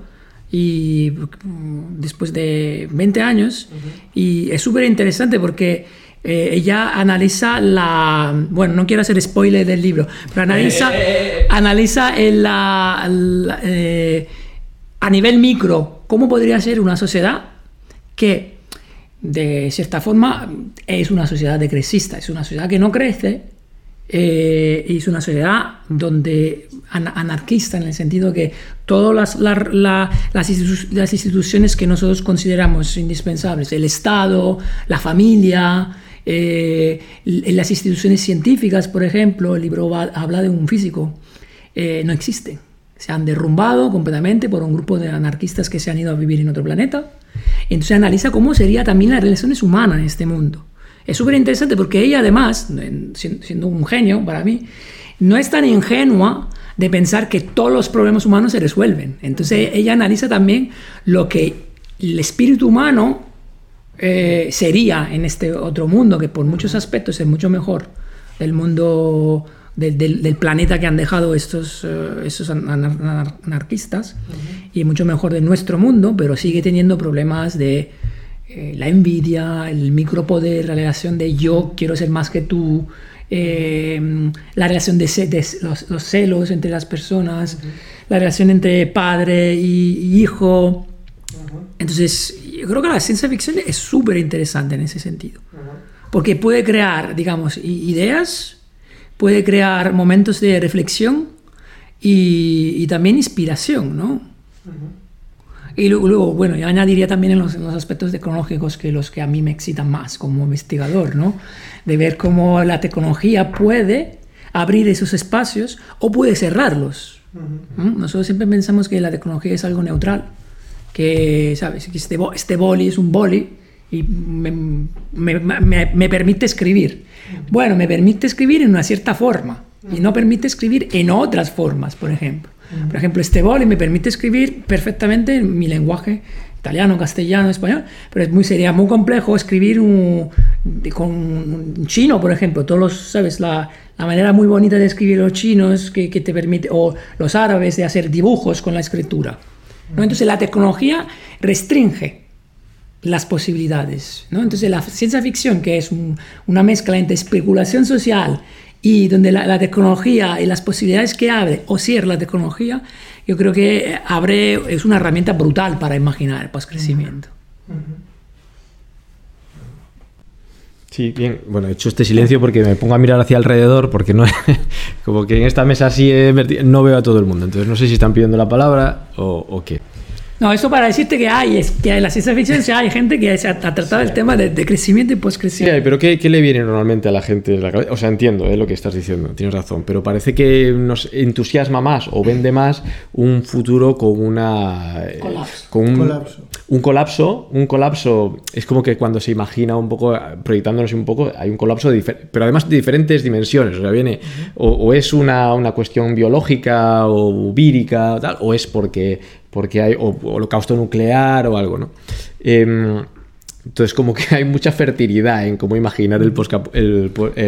y mm, después de 20 años. Y es súper interesante porque eh, ella analiza la bueno no quiero hacer spoiler del libro pero analiza eh, eh, analiza la, a nivel micro cómo podría ser una sociedad que de cierta forma es una sociedad decrecista, es una sociedad que no crece, eh, es una sociedad donde anarquista en el sentido que todas las, instituciones que nosotros consideramos indispensables, el Estado, la familia, eh, las instituciones científicas, por ejemplo, el libro habla de un físico, eh, no existen. Se han derrumbado completamente por un grupo de anarquistas que se han ido a vivir en otro planeta entonces analiza cómo sería también las relaciones humanas en este mundo. Es súper interesante porque ella además, siendo un genio para mí, no es tan ingenua de pensar que todos los problemas humanos se resuelven. Entonces ella analiza también lo que el espíritu humano eh, sería en este otro mundo, que por muchos aspectos es mucho mejor del mundo del, del- del planeta que han dejado estos, eh, estos anar- anar- anarquistas y mucho mejor de nuestro mundo, pero sigue teniendo problemas de eh, la envidia, el micropoder, la relación de yo quiero ser más que tú, eh, la relación de, los, los celos entre las personas, la relación entre padre y, y hijo. Entonces, yo creo que la ciencia ficción es súper interesante en ese sentido. Porque puede crear, digamos, ideas, puede crear momentos de reflexión y, y también inspiración, ¿no? Y lu- luego, bueno, yo añadiría también en los, en los aspectos tecnológicos que los que a mí me excitan más como investigador, ¿no? De ver cómo la tecnología puede abrir esos espacios o puede cerrarlos. ¿Mm? Nosotros siempre pensamos que la tecnología es algo neutral, que, ¿sabes? Que este, bo- este boli es un boli y me, me- me- me permite escribir. Bueno, me permite escribir en una cierta forma y no permite escribir en otras formas, por ejemplo. Por ejemplo, este boli me permite escribir perfectamente en mi lenguaje italiano, castellano, español, pero es muy, sería muy complejo escribir un, con un chino, por ejemplo. Todos los, ¿sabes? La, la manera muy bonita de escribir los chinos que, que te permite, o los árabes de hacer dibujos con la escritura. ¿no? Entonces la tecnología restringe las posibilidades. ¿no? Entonces la ciencia ficción, que es un- una mezcla entre especulación social y donde la, la tecnología y las posibilidades que abre o cierra la tecnología, yo creo que abre, es una herramienta brutal para imaginar el postcrecimiento. Sí, bien. Bueno, he hecho este silencio porque me pongo a mirar hacia alrededor, porque no, como que en esta mesa así no veo a todo el mundo. Entonces no sé si están pidiendo la palabra o, o qué. No, esto para decirte que hay, es que en la ciencia ficción sí hay gente que se ha, ha tratado el tema de, de crecimiento y Sí, postcrecimiento. hay, pero ¿qué, qué le viene normalmente a la gente en la cabeza? O sea, entiendo eh, lo que estás diciendo, tienes razón, pero parece que nos entusiasma más o vende más un futuro con una... eh, Colapso. Con un Colapso. Un colapso, un colapso es como que cuando se imagina un poco, proyectándonos un poco, hay un colapso, de difer- pero además de diferentes dimensiones. O sea, viene, o, o es una, una cuestión biológica o vírica, o, tal, o es porque, porque hay o- holocausto nuclear o algo, ¿no? Em, entonces, como que hay mucha fertilidad en cómo imaginar el,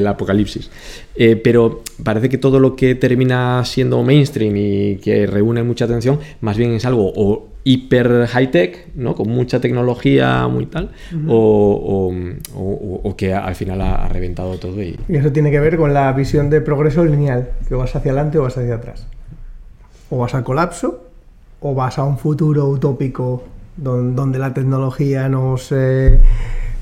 apocalipsis. Eh, pero parece que todo lo que termina siendo mainstream y que reúne mucha atención, más bien es algo o hiper high-tech, ¿no? con mucha tecnología, muy tal, o, o- o- o que al final ha, ha reventado todo y... Y eso tiene que ver con la visión de progreso lineal, que vas hacia adelante o vas hacia atrás. O vas al colapso, o vas a un futuro utópico don- donde la tecnología nos... eh,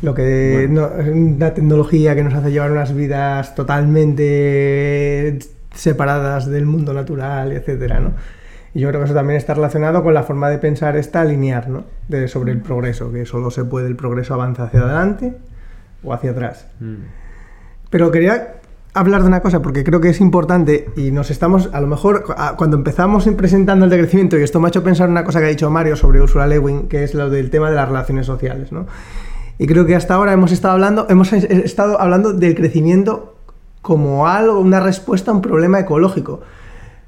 lo que no- una tecnología que nos hace llevar unas vidas totalmente separadas del mundo natural, etcétera, ¿no? Y yo creo que eso también está relacionado con la forma de pensar esta lineal, ¿no? De, sobre el progreso, que solo se puede el progreso avanza hacia adelante o hacia atrás. Pero quería hablar de una cosa porque creo que es importante y nos estamos, a lo mejor, a- cuando empezamos en presentando el decrecimiento, y esto me ha hecho pensar en una cosa que ha dicho Mario sobre Ursula Lewin, que es lo del tema de las relaciones sociales, ¿no? Y creo que hasta ahora hemos estado hablando, hemos es- estado hablando del crecimiento como algo, una respuesta a un problema ecológico,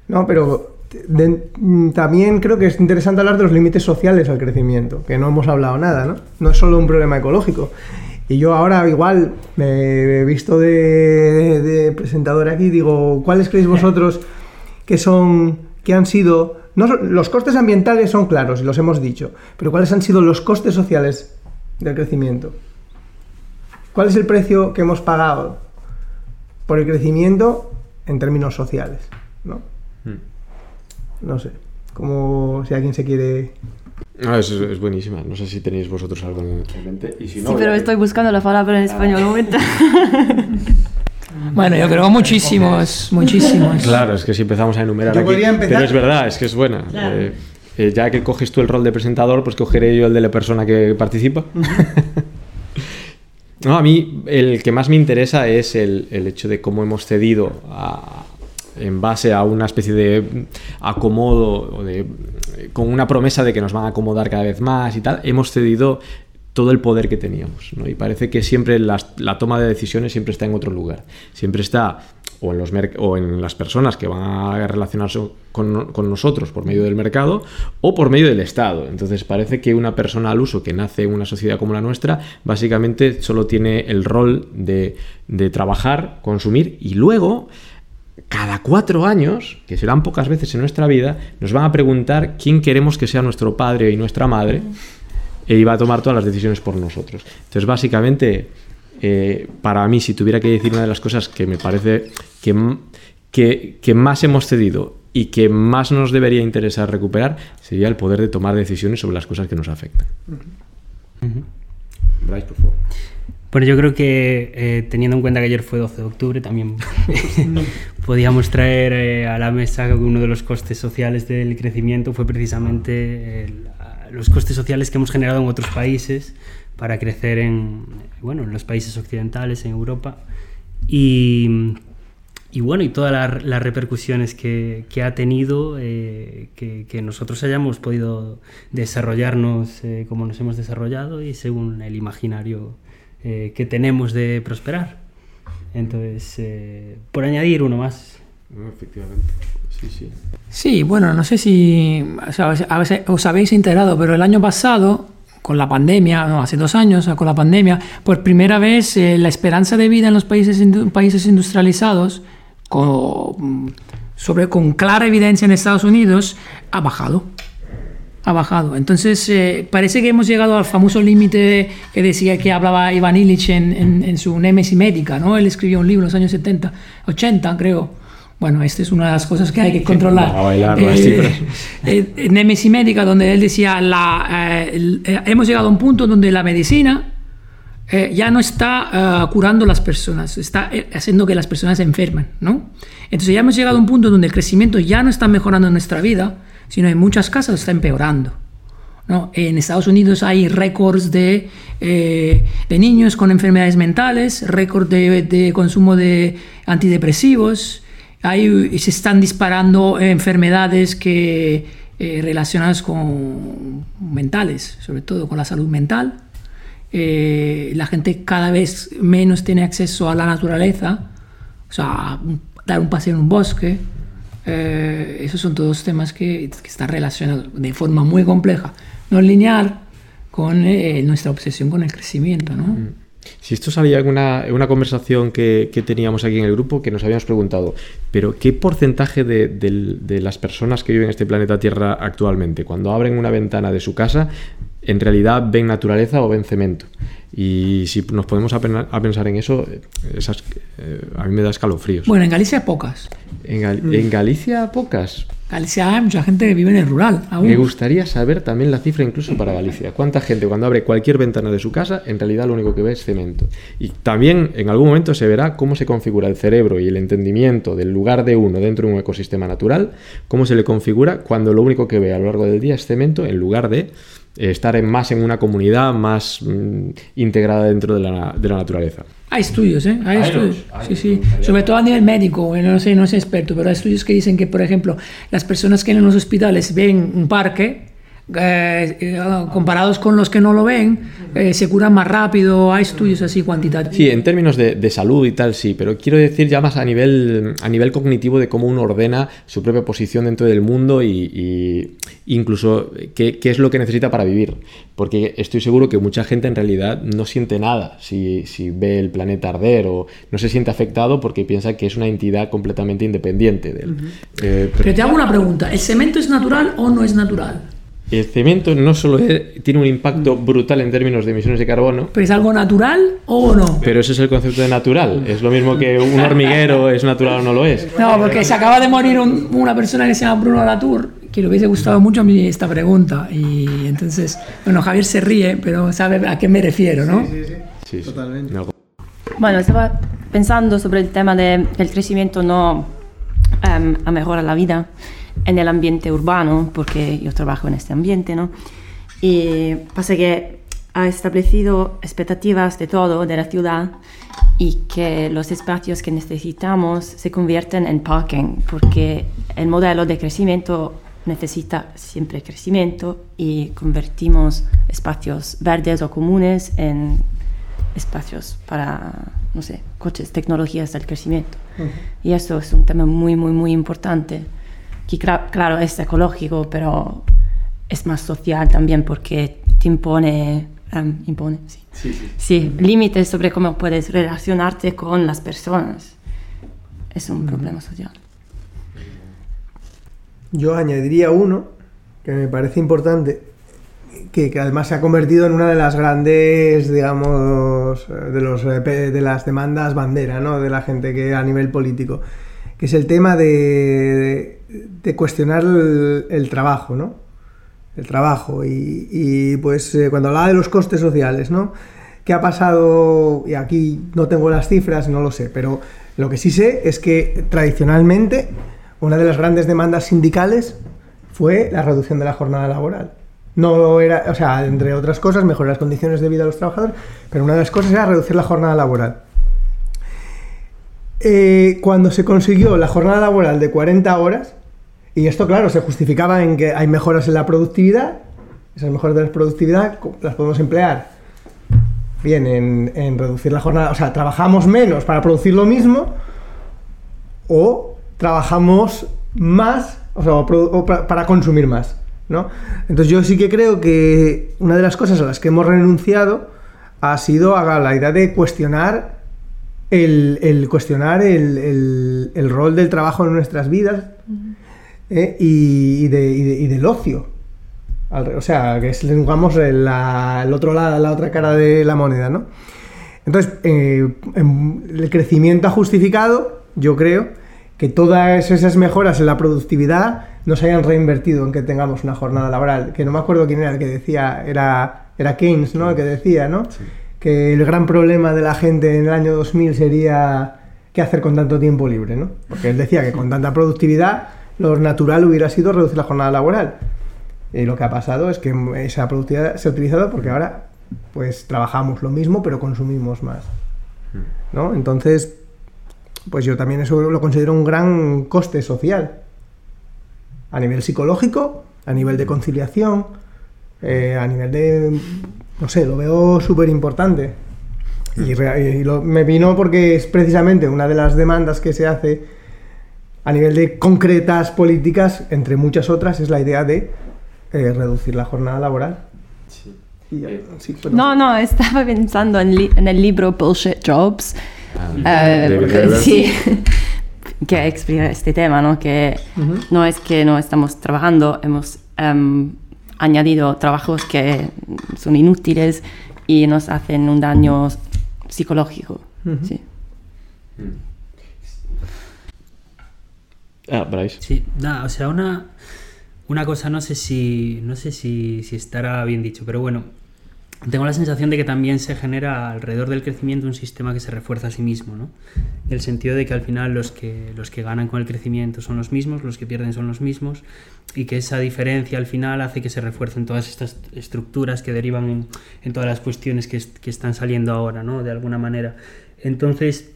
¿no? Pero de- también creo que es interesante hablar de los límites sociales al crecimiento, que no hemos hablado nada, ¿no? No es solo un problema ecológico. Y yo ahora igual me he visto de, de presentador aquí, digo, ¿cuáles creéis vosotros que son, que han sido, no los costes ambientales son claros y los hemos dicho, pero ¿cuáles han sido los costes sociales del crecimiento? ¿Cuál es el precio que hemos pagado por el crecimiento en términos sociales? ¿no? No sé, como si alguien se quiere... Ah, es, es buenísima. No sé si tenéis vosotros algo en en mente. Y si no, Sí, pero que- estoy buscando la palabra en español momento. Bueno, yo creo muchísimos, muchísimos. Claro, es que si empezamos a enumerar Yo aquí- podría empezar- Pero es verdad, es que es buena. Eh, eh, ya que coges tú el rol de presentador, pues cogeré yo el de la persona que participa. no, a mí el que más me interesa es el, el hecho de cómo hemos cedido a- en base a una especie de acomodo, de, con una promesa de que nos van a acomodar cada vez más y tal, hemos cedido todo el poder que teníamos. Y parece que siempre la, la toma de decisiones siempre está en otro lugar. Siempre está o en, los o en las personas que van a relacionarse con, con, nosotros por medio del mercado o por medio del Estado. Entonces parece que una persona al uso que nace en una sociedad como la nuestra básicamente solo tiene el rol de, de trabajar, consumir y luego cada cuatro años, que serán pocas veces en nuestra vida, nos van a preguntar quién queremos que sea nuestro padre y nuestra madre e iba a tomar todas las decisiones por nosotros. Entonces, básicamente, eh, para mí, si tuviera que decir una de las cosas que me parece que, que, que, más hemos cedido y que más nos debería interesar recuperar, sería el poder de tomar decisiones sobre las cosas que nos afectan. Uh -huh. Bryce, por favor. Bueno, yo creo que eh, teniendo en cuenta que ayer fue 12 de octubre, también podíamos traer eh, a la mesa que uno de los costes sociales del crecimiento fue precisamente el, los costes sociales que hemos generado en otros países para crecer en, bueno, en los países occidentales, en Europa. Y, y bueno, y todas la, las repercusiones que, que ha tenido eh, que, que, nosotros hayamos podido desarrollarnos eh, como nos hemos desarrollado y según el imaginario eh, que tenemos de prosperar. Entonces, eh, por añadir uno más. No, efectivamente, sí, sí. Sí, bueno, no sé si o sea, a veces os habéis enterado, pero el año pasado, con la pandemia, no, hace dos años, con la pandemia, por primera vez eh, la esperanza de vida en los países, países industrializados, con, sobre, con clara evidencia en Estados Unidos, ha bajado ha bajado. Entonces, eh, parece que hemos llegado al famoso límite que decía que hablaba Ivan Illich en, en, en, su Nemesis Médica, ¿no? Él escribió un libro en los años 70, 80, creo. Bueno, esta es una de las cosas que hay que controlar. Sí, a bailar, eh, eh, Nemesis Médica, donde él decía, la, el, hemos llegado a un punto donde la medicina ya no está curando a las personas, está haciendo que las personas se enfermen, ¿no? Entonces ya hemos llegado a un punto donde el crecimiento ya no está mejorando nuestra vida, sino en muchas casas está empeorando. ¿no? En Estados Unidos hay récords de, eh, de, niños con enfermedades mentales, récord de, de, consumo de antidepresivos, hay, se están disparando enfermedades que, eh, relacionadas con mentales, sobre todo con la salud mental. Eh, la gente cada vez menos tiene acceso a la naturaleza, o sea, dar un paseo en un bosque, eh, esos son todos temas que, que, están relacionados de forma muy compleja, no lineal, con eh, nuestra obsesión con el crecimiento. ¿no? Mm. Si esto salía en una, en una conversación que, que, teníamos aquí en el grupo, que nos habíamos preguntado, pero ¿qué porcentaje de, de, de, las personas que viven en este planeta Tierra actualmente, cuando abren una ventana de su casa, en realidad ven naturaleza o ven cemento? Y si nos podemos a, a pensar en eso, esas, eh, a mí me da escalofríos. Bueno, en Galicia pocas. En, Gal mm. en, Galicia pocas. Galicia hay mucha gente que vive en el rural. Aún. Me gustaría saber también la cifra incluso para Galicia. ¿Cuánta gente cuando abre cualquier ventana de su casa en realidad lo único que ve es cemento? Y también en algún momento se verá cómo se configura el cerebro y el entendimiento del lugar de uno dentro de un ecosistema natural, cómo se le configura cuando lo único que ve a lo largo del día es cemento en lugar de estar en más en una comunidad más mm, integrada dentro de la, de la, naturaleza. Hay estudios, ¿eh? Hay, hay estudios. Hay sí, sí. Sobre todo a nivel médico, no sé, no soy experto, pero hay estudios que dicen que, por ejemplo, las personas que en los hospitales ven un parque, eh, eh, comparados con los que no lo ven, eh, se curan más rápido, hay estudios así cuantitativos. Sí, en términos de, de, salud y tal, sí, pero quiero decir ya más a nivel, a nivel cognitivo de cómo uno ordena su propia posición dentro del mundo y, y incluso qué, qué, es lo que necesita para vivir. Porque estoy seguro que mucha gente en realidad no siente nada si, si ve el planeta arder o no se siente afectado porque piensa que es una entidad completamente independiente de él. Uh -huh. eh, pero, pero te hago una pregunta, ¿el cemento es natural o no es natural? El cemento no solo es, tiene un impacto brutal en términos de emisiones de carbono. ¿Pero es algo natural o no? Pero ese es el concepto de natural. Es lo mismo que un hormiguero es natural o no lo es. No, porque se acaba de morir un, una persona que se llama Bruno Latour, que le hubiese gustado mucho a mí esta pregunta. Y entonces, bueno, Javier se ríe, pero sabe a qué me refiero, ¿no? Sí, sí, sí. sí Totalmente. No. Bueno, estaba pensando sobre el tema de que el crecimiento no um, mejora la vida en el ambiente urbano, porque yo trabajo en este ambiente, ¿no? Y pasa que ha establecido expectativas de todo, de la ciudad, y que los espacios que necesitamos se convierten en parking, porque el modelo de crecimiento necesita siempre crecimiento y convertimos espacios verdes o comunes en espacios para, no sé, coches, tecnologías del crecimiento. Y eso es un tema muy, muy, muy importante, que claro, es ecológico, pero es más social también porque te impone, em, impone sí. Sí, límites sobre cómo puedes relacionarte con las personas. Es un problema social. Yo añadiría uno que me parece importante, que, además se ha convertido en una de las grandes, digamos, de, los, eh, de las demandas bandera, ¿no? De la gente que a nivel político, que es el tema de, de, cuestionar el, trabajo, ¿no? El trabajo. Y, pues eh, cuando hablaba de los costes sociales, ¿no? ¿Qué ha pasado? Y aquí no tengo las cifras, no lo sé, pero lo que sí sé es que tradicionalmente una de las grandes demandas sindicales fue la reducción de la jornada laboral. No era, o sea, entre otras cosas, mejorar las condiciones de vida de los trabajadores, pero una de las cosas era reducir la jornada laboral. Eh, cuando se consiguió la jornada laboral de 40 horas, y esto, claro, se justificaba en que hay mejoras en la productividad, esas mejoras de la productividad las podemos emplear bien en, en reducir la jornada, o sea, trabajamos menos para producir lo mismo, o trabajamos más, o sea, para consumir más, ¿no? Entonces yo sí que creo que una de las cosas a las que hemos renunciado ha sido la idea de cuestionar el, cuestionar el, rol del trabajo en nuestras vidas ¿eh? y, del ocio. O sea, que es, digamos, el, otro lado, la otra cara de la moneda, ¿no? Entonces, eh, el crecimiento ha justificado, yo creo, que todas esas mejoras en la productividad no se hayan reinvertido en que tengamos una jornada laboral. Que no me acuerdo quién era el que decía, era, era Keynes, ¿no? El que decía, ¿no? Que el gran problema de la gente en el año 2000 sería qué hacer con tanto tiempo libre, ¿no? Porque él decía que con tanta productividad lo natural hubiera sido reducir la jornada laboral. Y lo que ha pasado es que esa productividad se ha utilizado porque ahora pues trabajamos lo mismo pero consumimos más. ¿no? Entonces, pues yo también eso lo considero un gran coste social. A nivel psicológico, a nivel de conciliación, eh, a nivel de... no sé, lo veo súper importante. Y, me vino porque es precisamente una de las demandas que se hace a nivel de concretas políticas, entre muchas otras, es la idea de eh, reducir la jornada laboral. Sí. Pues no, no, estaba pensando en, en el libro Bullshit Jobs, Ah, eh, sí, que explica este tema, ¿no? Que no es que no estamos trabajando, hemos em, añadido trabajos que son inútiles y nos hacen un daño psicológico. sí. Ah, Bryce. Sí, nada, o sea, una, una cosa, no sé si, no sé si, si estará bien dicho, pero bueno, tengo la sensación de que también se genera alrededor del crecimiento un sistema que se refuerza a sí mismo, ¿no? En el sentido de que al final los que, los que ganan con el crecimiento son los mismos, los que pierden son los mismos, y que esa diferencia al final hace que se refuercen todas estas estructuras que derivan en, todas las cuestiones que, que, están saliendo ahora, ¿no? De alguna manera. Entonces,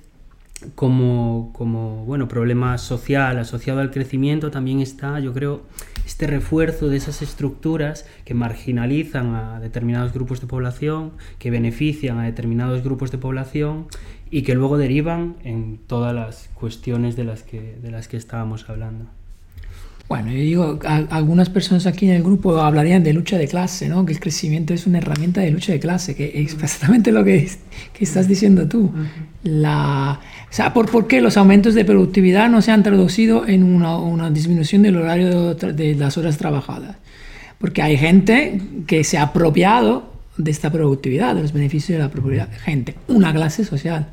como, como bueno, problema social asociado al crecimiento también está, yo creo, este refuerzo de esas estructuras que marginalizan a determinados grupos de población, que benefician a determinados grupos de población y que luego derivan en todas las cuestiones de las que, de las que estábamos hablando. Bueno, yo digo, algunas personas aquí en el grupo hablarían de lucha de clase, ¿no? Que el crecimiento es una herramienta de lucha de clase, que es exactamente lo que, que estás diciendo tú. La, o sea, ¿por, ¿por, qué los aumentos de productividad no se han traducido en una, una disminución del horario de, de, las horas trabajadas? Porque hay gente que se ha apropiado de esta productividad, de los beneficios de la productividad. Gente, una clase social.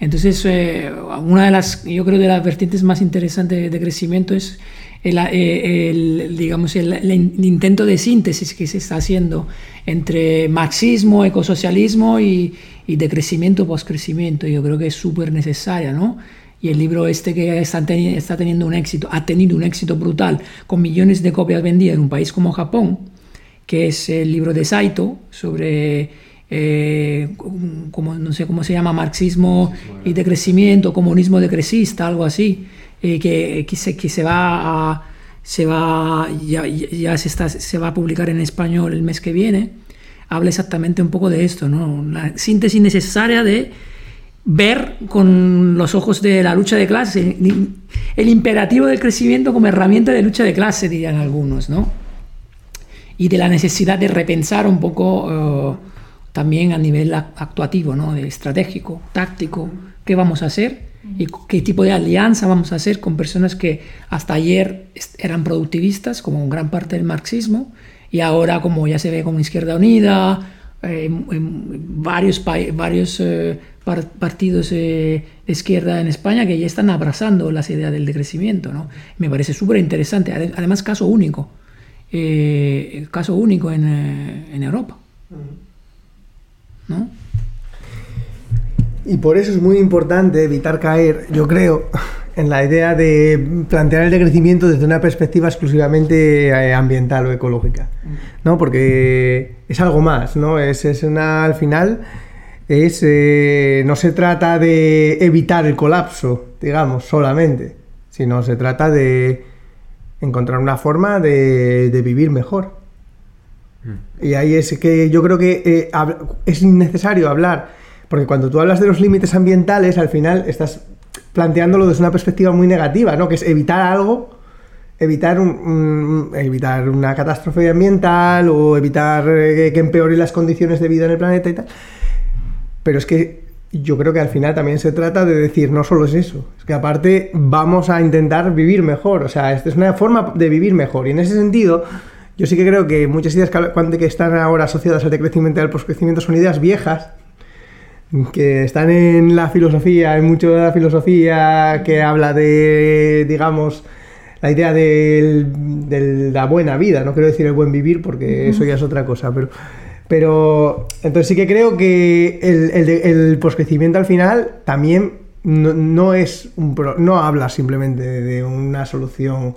Entonces, eh, una de las, yo creo, de las vertientes más interesantes de crecimiento es eh, el, digamos, el, intento de síntesis que se está haciendo entre marxismo, ecosocialismo y, y de crecimiento post-crecimiento. Yo creo que es súper necesaria, ¿no? Y el libro este que está, está, teniendo un éxito, ha tenido un éxito brutal, con millones de copias vendidas en un país como Japón, que es el libro de Saito sobre, eh, como, no sé cómo se llama, marxismo y de crecimiento, comunismo decrecista, algo así. Eh, que, que, se, que se va a se va, ya, ya se, está, se va a publicar en español el mes que viene, habla exactamente un poco de esto, ¿no? La síntesis necesaria de ver con los ojos de la lucha de clase, el, imperativo del crecimiento como herramienta de lucha de clase, dirían algunos, ¿no? Y de la necesidad de repensar un poco eh, también a nivel actuativo, ¿no? Estratégico, táctico, qué vamos a hacer y qué tipo de alianza vamos a hacer con personas que hasta ayer eran productivistas, como gran parte del marxismo, y ahora como ya se ve como Izquierda Unida, eh, varios, varios eh, partidos eh, de izquierda en España que ya están abrazando las ideas del decrecimiento. ¿no? Me parece súper interesante, además caso único, caso único en, en Europa. ¿no? Y por eso es muy importante evitar caer, yo creo, en la idea de plantear el decrecimiento desde una perspectiva exclusivamente eh, ambiental o ecológica, ¿no? Porque es algo más, ¿no? Es, es una, al final, es, eh, no se trata de evitar el colapso, digamos, solamente, sino se trata de encontrar una forma de, vivir mejor. Mm. Y ahí es que yo creo que eh, es necesario hablar porque cuando tú hablas de los límites ambientales, al final estás planteándolo desde una perspectiva muy negativa, ¿no? Que es evitar algo, evitar, un, evitar una catástrofe ambiental o evitar eh, que empeore las condiciones de vida en el planeta y tal. Pero es que yo creo que al final también se trata de decir, no solo es eso, es que aparte vamos a intentar vivir mejor, o sea, esta es una forma de vivir mejor. Y en ese sentido, yo sí que creo que muchas ideas que están ahora asociadas al decrecimiento y al postcrecimiento son ideas viejas, que están en la filosofía, hay mucho de la filosofía que habla de, digamos, la idea de, la buena vida, no quiero decir el buen vivir porque eso ya es otra cosa, pero, pero entonces sí que creo que el, el, el poscrecimiento al final también no, es un no habla simplemente de una solución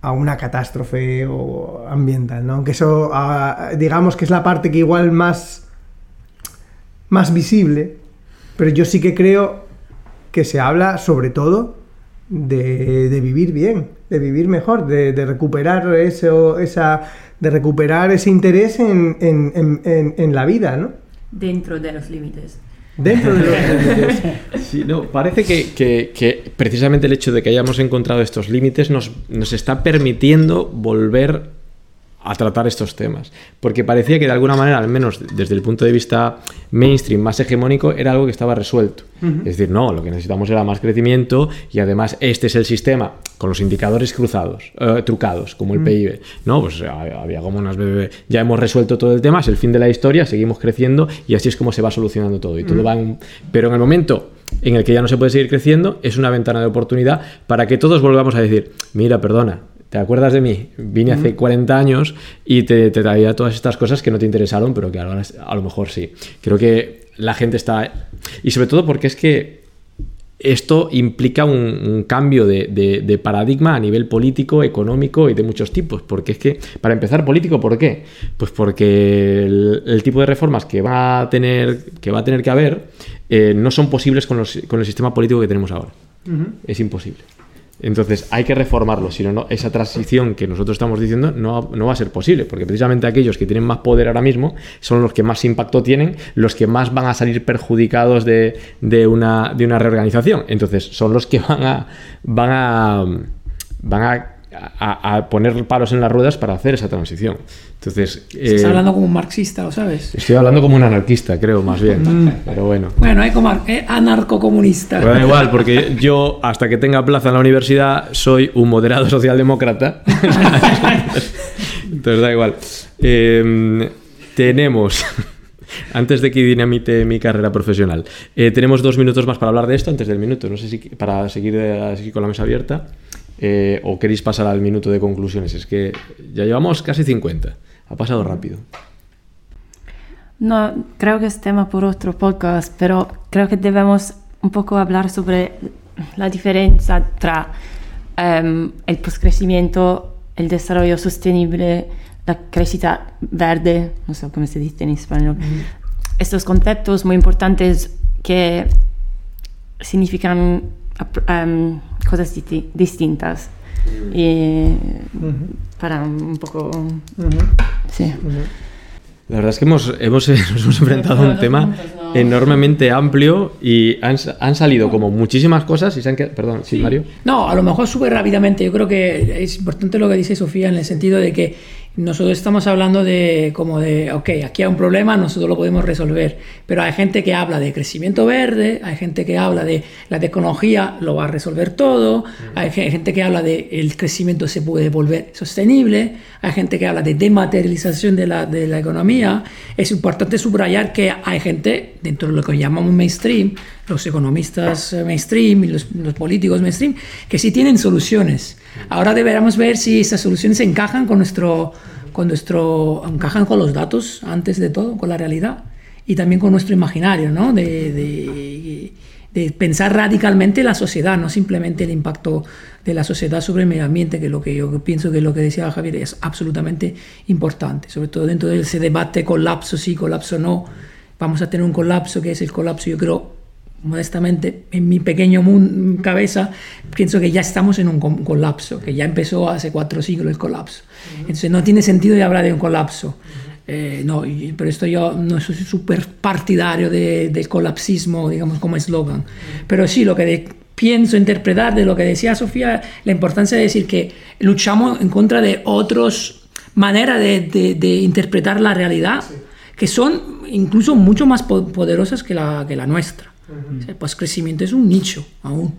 a una catástrofe o ambiental, ¿no? Aunque eso, ah, digamos que es la parte que igual más más visible, pero yo sí que creo que se habla sobre todo de, vivir bien, de vivir mejor, de, recuperar eso, esa, de recuperar ese interés en, la vida, ¿no? Dentro de los límites. Dentro de los límites. Sí, no, parece que, precisamente el hecho de que hayamos encontrado estos límites nos, nos está permitiendo volver a tratar estos temas. Porque parecía que de alguna manera, al menos desde el punto de vista mainstream más hegemónico, era algo que estaba resuelto. Es decir, no, lo que necesitamos era más crecimiento y además este es el sistema con los indicadores cruzados, eh, trucados, como el PIB. No, pues había como unas ya hemos resuelto todo el tema, es el fin de la historia, seguimos creciendo y así es como se va solucionando todo. Y todo va Pero en el momento en el que ya no se puede seguir creciendo, es una ventana de oportunidad para que todos volvamos a decir, mira, perdona, ¿Te acuerdas de mí? Vine hace 40 años y te, traía todas estas cosas que no te interesaron, pero que ahora a lo mejor sí. Creo que la gente está... Y sobre todo porque es que esto implica un, cambio de, paradigma a nivel político, económico y de muchos tipos. Porque es que, para empezar, político, ¿por qué? Pues porque el, tipo de reformas que va a tener que, va a tener que haber eh, no son posibles con, el sistema político que tenemos ahora. Es imposible. Entonces hay que reformarlo, si no, esa transición que nosotros estamos diciendo no, va a ser posible, porque precisamente aquellos que tienen más poder ahora mismo son los que más impacto tienen, los que más van a salir perjudicados de, una, de una reorganización. Entonces son los que van a, van a, van a a, poner palos en las ruedas para hacer esa transición. Entonces, Estás eh, hablando como un marxista, ¿lo sabes? Estoy hablando como un anarquista, creo, más bien. Mm. Pero bueno. Bueno, hay como eh, anarcocomunista. Bueno, igual, porque yo, hasta que tenga plaza en la universidad, soy un moderado socialdemócrata. Entonces, da igual. Em, tenemos. Antes de que dinamite mi carrera profesional, eh, tenemos dos minutos más para hablar de esto, antes del minuto, no sé si para seguir, seguir con la mesa abierta. Eh, o queréis pasar al minuto de conclusiones? Es que ya llevamos casi 50. Ha pasado rápido. No, creo que es tema por otro podcast, pero creo que debemos un poco hablar sobre la diferencia entre em, el postcrecimiento, el desarrollo sostenible, la crecida verde, no sé cómo se dice en español. Estos conceptos muy importantes que significan um, cosas distintas. Y para un poco... Sí. La verdad es que hemos, hemos, nos hemos enfrentado a un tema enormemente amplio y han, han salido como muchísimas cosas y se han quedado... Perdón, sí, Mario. No, a lo mejor súper rápidamente. Yo creo que es importante lo que dice Sofía en el sentido de que nosotros estamos hablando de como de, ok, aquí hay un problema, nosotros lo podemos resolver, pero hay gente que habla de crecimiento verde, hay gente que habla de la tecnología lo va a resolver todo, hay gente que habla de el crecimiento se puede volver sostenible, hay gente que habla de dematerialización de la, de la economía. Es importante subrayar que hay gente dentro de lo que llamamos mainstream, los economistas mainstream y los, los políticos mainstream, que sí tienen soluciones. Ahora deberíamos ver si esas soluciones encajan con nuestro, con nuestro, encajan con los datos antes de todo, con la realidad y también con nuestro imaginario, ¿no? De, de, de pensar radicalmente la sociedad, no simplemente el impacto de la sociedad sobre el medio ambiente, que es lo que yo pienso que lo que decía Javier es absolutamente importante, sobre todo dentro de ese debate colapso sí, colapso no. Vamos a tener un colapso que es el colapso, yo creo, modestamente, en mi pequeño mundo, cabeza, pienso que ya estamos en un colapso, que ya empezó hace cuatro siglos el colapso. Entonces no tiene sentido de hablar de un colapso. Eh, no, pero esto yo no soy súper partidario de, del colapsismo, digamos, como eslogan. Pero sí, lo que de, pienso interpretar de lo que decía Sofía, la importancia de decir que luchamos en contra de otras maneras de, de, de, interpretar la realidad, sí. que son incluso mucho más poderosas que la, que la nuestra. Uh -huh. El postcrecimiento es un nicho aún.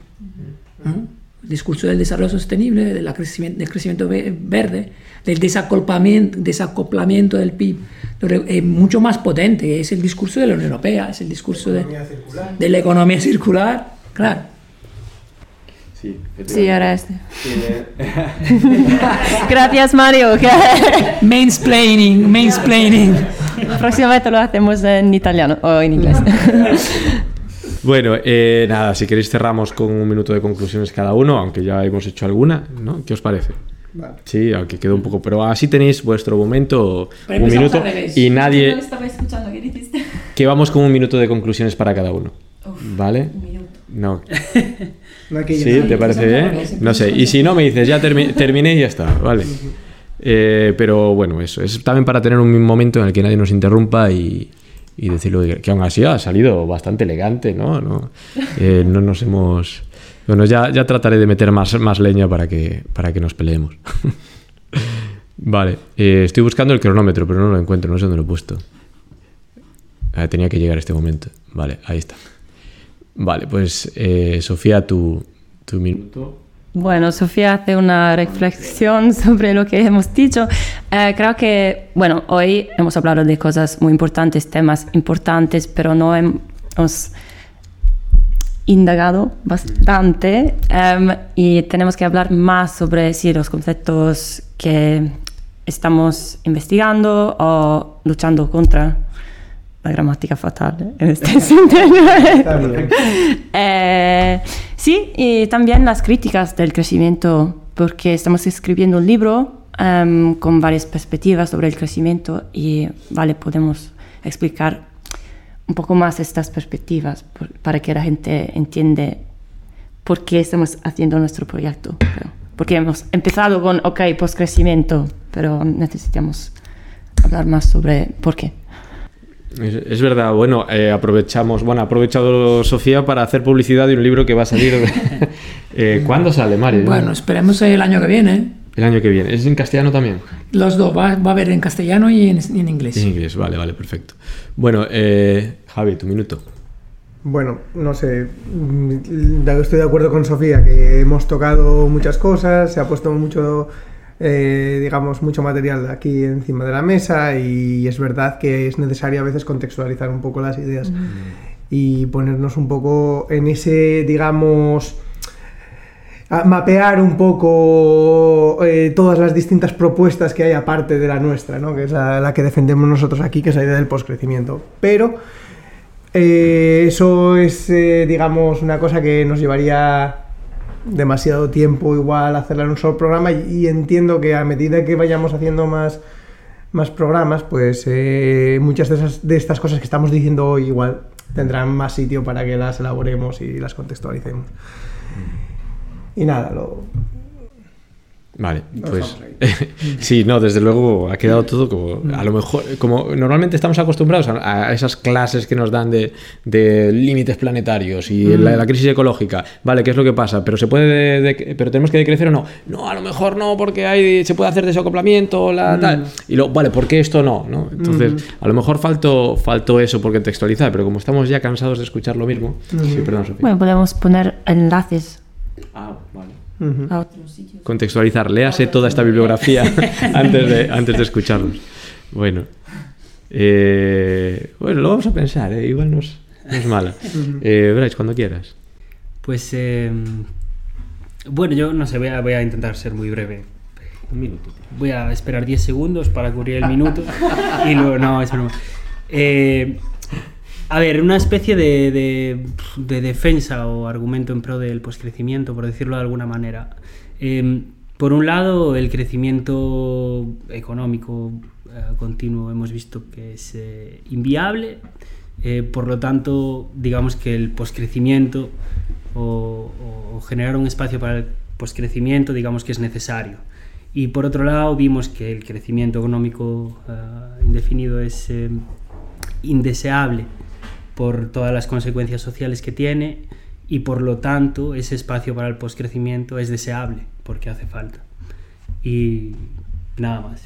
Uh -huh. El discurso del desarrollo sostenible, del crecimiento, del crecimiento verde, del desacoplamiento, desacoplamiento del PIB, es mucho más potente. Es el discurso de la Unión Europea, es el discurso de, de la economía circular. Claro. Sí, sí ahora este. Gracias, Mario. mansplaining, mansplaining. Próximamente lo hacemos en italiano o en inglés. Bueno, eh, nada, si queréis cerramos con un minuto de conclusiones cada uno, aunque ya hemos hecho alguna, ¿no? ¿Qué os parece? Vale. Sí, aunque quedó un poco, pero así tenéis vuestro momento, un minuto y nadie. No estaba escuchando, ¿qué dijiste? Que vamos con un minuto de conclusiones para cada uno, Uf, ¿vale? Un minuto. No. No hay que ¿Sí? ¿Te parece bien? No sé. Y si no, me dices, ya termi- terminé y ya está, vale. Eh, pero bueno, eso. Es también para tener un momento en el que nadie nos interrumpa y, y decirlo que, aún así ha salido bastante elegante, ¿no? No, Eh, no nos hemos... Bueno, ya, ya trataré de meter más, más leña para que, para que nos peleemos. vale, eh, estoy buscando el cronómetro, pero no lo encuentro, no sé dónde lo he puesto. Ah, tenía que llegar este momento. Vale, ahí está. Vale, pues eh, Sofía, tu, tu minuto. Bueno, Sofía hace una reflexión sobre lo que hemos dicho. Eh, creo que, bueno, hoy hemos hablado de cosas muy importantes, temas importantes, pero no hemos indagado bastante um, y tenemos que hablar más sobre sí, los conceptos que estamos investigando o luchando contra la gramática fatal en este sentido. Eh, sí, y también las críticas del crecimiento, porque estamos escribiendo un libro um, con varias perspectivas sobre el crecimiento y, vale, podemos explicar un poco más estas perspectivas por, para que la gente entiende por qué estamos haciendo nuestro proyecto. Creo. Porque hemos empezado con, ok, post-crecimiento, pero necesitamos hablar más sobre por qué. Es, es verdad, bueno, eh, aprovechamos, bueno, ha aprovechado Sofía para hacer publicidad de un libro que va a salir. eh, ¿Cuándo sale, Mario? Bueno, esperemos el año que viene. El año que viene. ¿Es en castellano también? Los dos, va, va a haber en castellano y en, y en inglés. En inglés, vale, vale, perfecto. Bueno, eh, Javi, tu minuto. Bueno, no sé, mm, estoy de acuerdo con Sofía que hemos tocado muchas cosas, se ha puesto mucho, eh, digamos, mucho material aquí encima de la mesa y es verdad que es necesario a veces contextualizar un poco las ideas mm. y ponernos un poco en ese, digamos, a mapear un poco eh, todas las distintas propuestas que hay aparte de la nuestra, ¿no? que es la, la, que defendemos nosotros aquí, que es la idea del postcrecimiento. Pero eh, eso es, digamos, una cosa que nos llevaría demasiado tiempo igual hacerla en un solo programa y, y entiendo que a medida que vayamos haciendo más, más programas, pues eh, muchas de, esas, de estas cosas que estamos diciendo hoy igual tendrán más sitio para que las elaboremos y las contextualicemos. Y nada, lo... Vale, pues sí, no, desde luego ha quedado todo como a lo mejor, como normalmente estamos acostumbrados a, a esas clases que nos dan de, de límites planetarios y Mm. la, la crisis ecológica, vale, ¿qué es lo que pasa? Pero se puede, de- de- pero tenemos que decrecer o no, no, a lo mejor no, porque hay, se puede hacer desacoplamiento, Mm. la tal, y lo, vale, ¿por qué esto no? ¿no? Entonces, a lo mejor faltó, faltó eso por contextualizar, pero como estamos ya cansados de escuchar lo mismo, sí, perdón, Sofía. Bueno, podemos poner enlaces Ah, vale. A otros sitios. contextualizar. Léase toda esta bibliografía antes de, antes de escucharlos. Bueno. Eh, bueno, lo vamos a pensar, ¿eh? igual no es, no es mala. Eh, Bryce, cuando quieras. Pues eh, bueno, yo no sé, voy a, voy a intentar ser muy breve. Un minuto. Voy a esperar 10 segundos para cubrir el minuto y luego, no, es broma. Eh, a ver, una especie de, de- de defensa o argumento en pro del poscrecimiento, por decirlo de alguna manera. Eh, por un lado, el crecimiento económico eh, continuo hemos visto que es eh, inviable, eh, por lo tanto, digamos que el poscrecimiento o, o- generar un espacio para el poscrecimiento, digamos que es necesario. Y por otro lado, vimos que el crecimiento económico eh, indefinido es eh, indeseable por todas las consecuencias sociales que tiene y por lo tanto ese espacio para el poscrecimiento es deseable porque hace falta. Y nada más.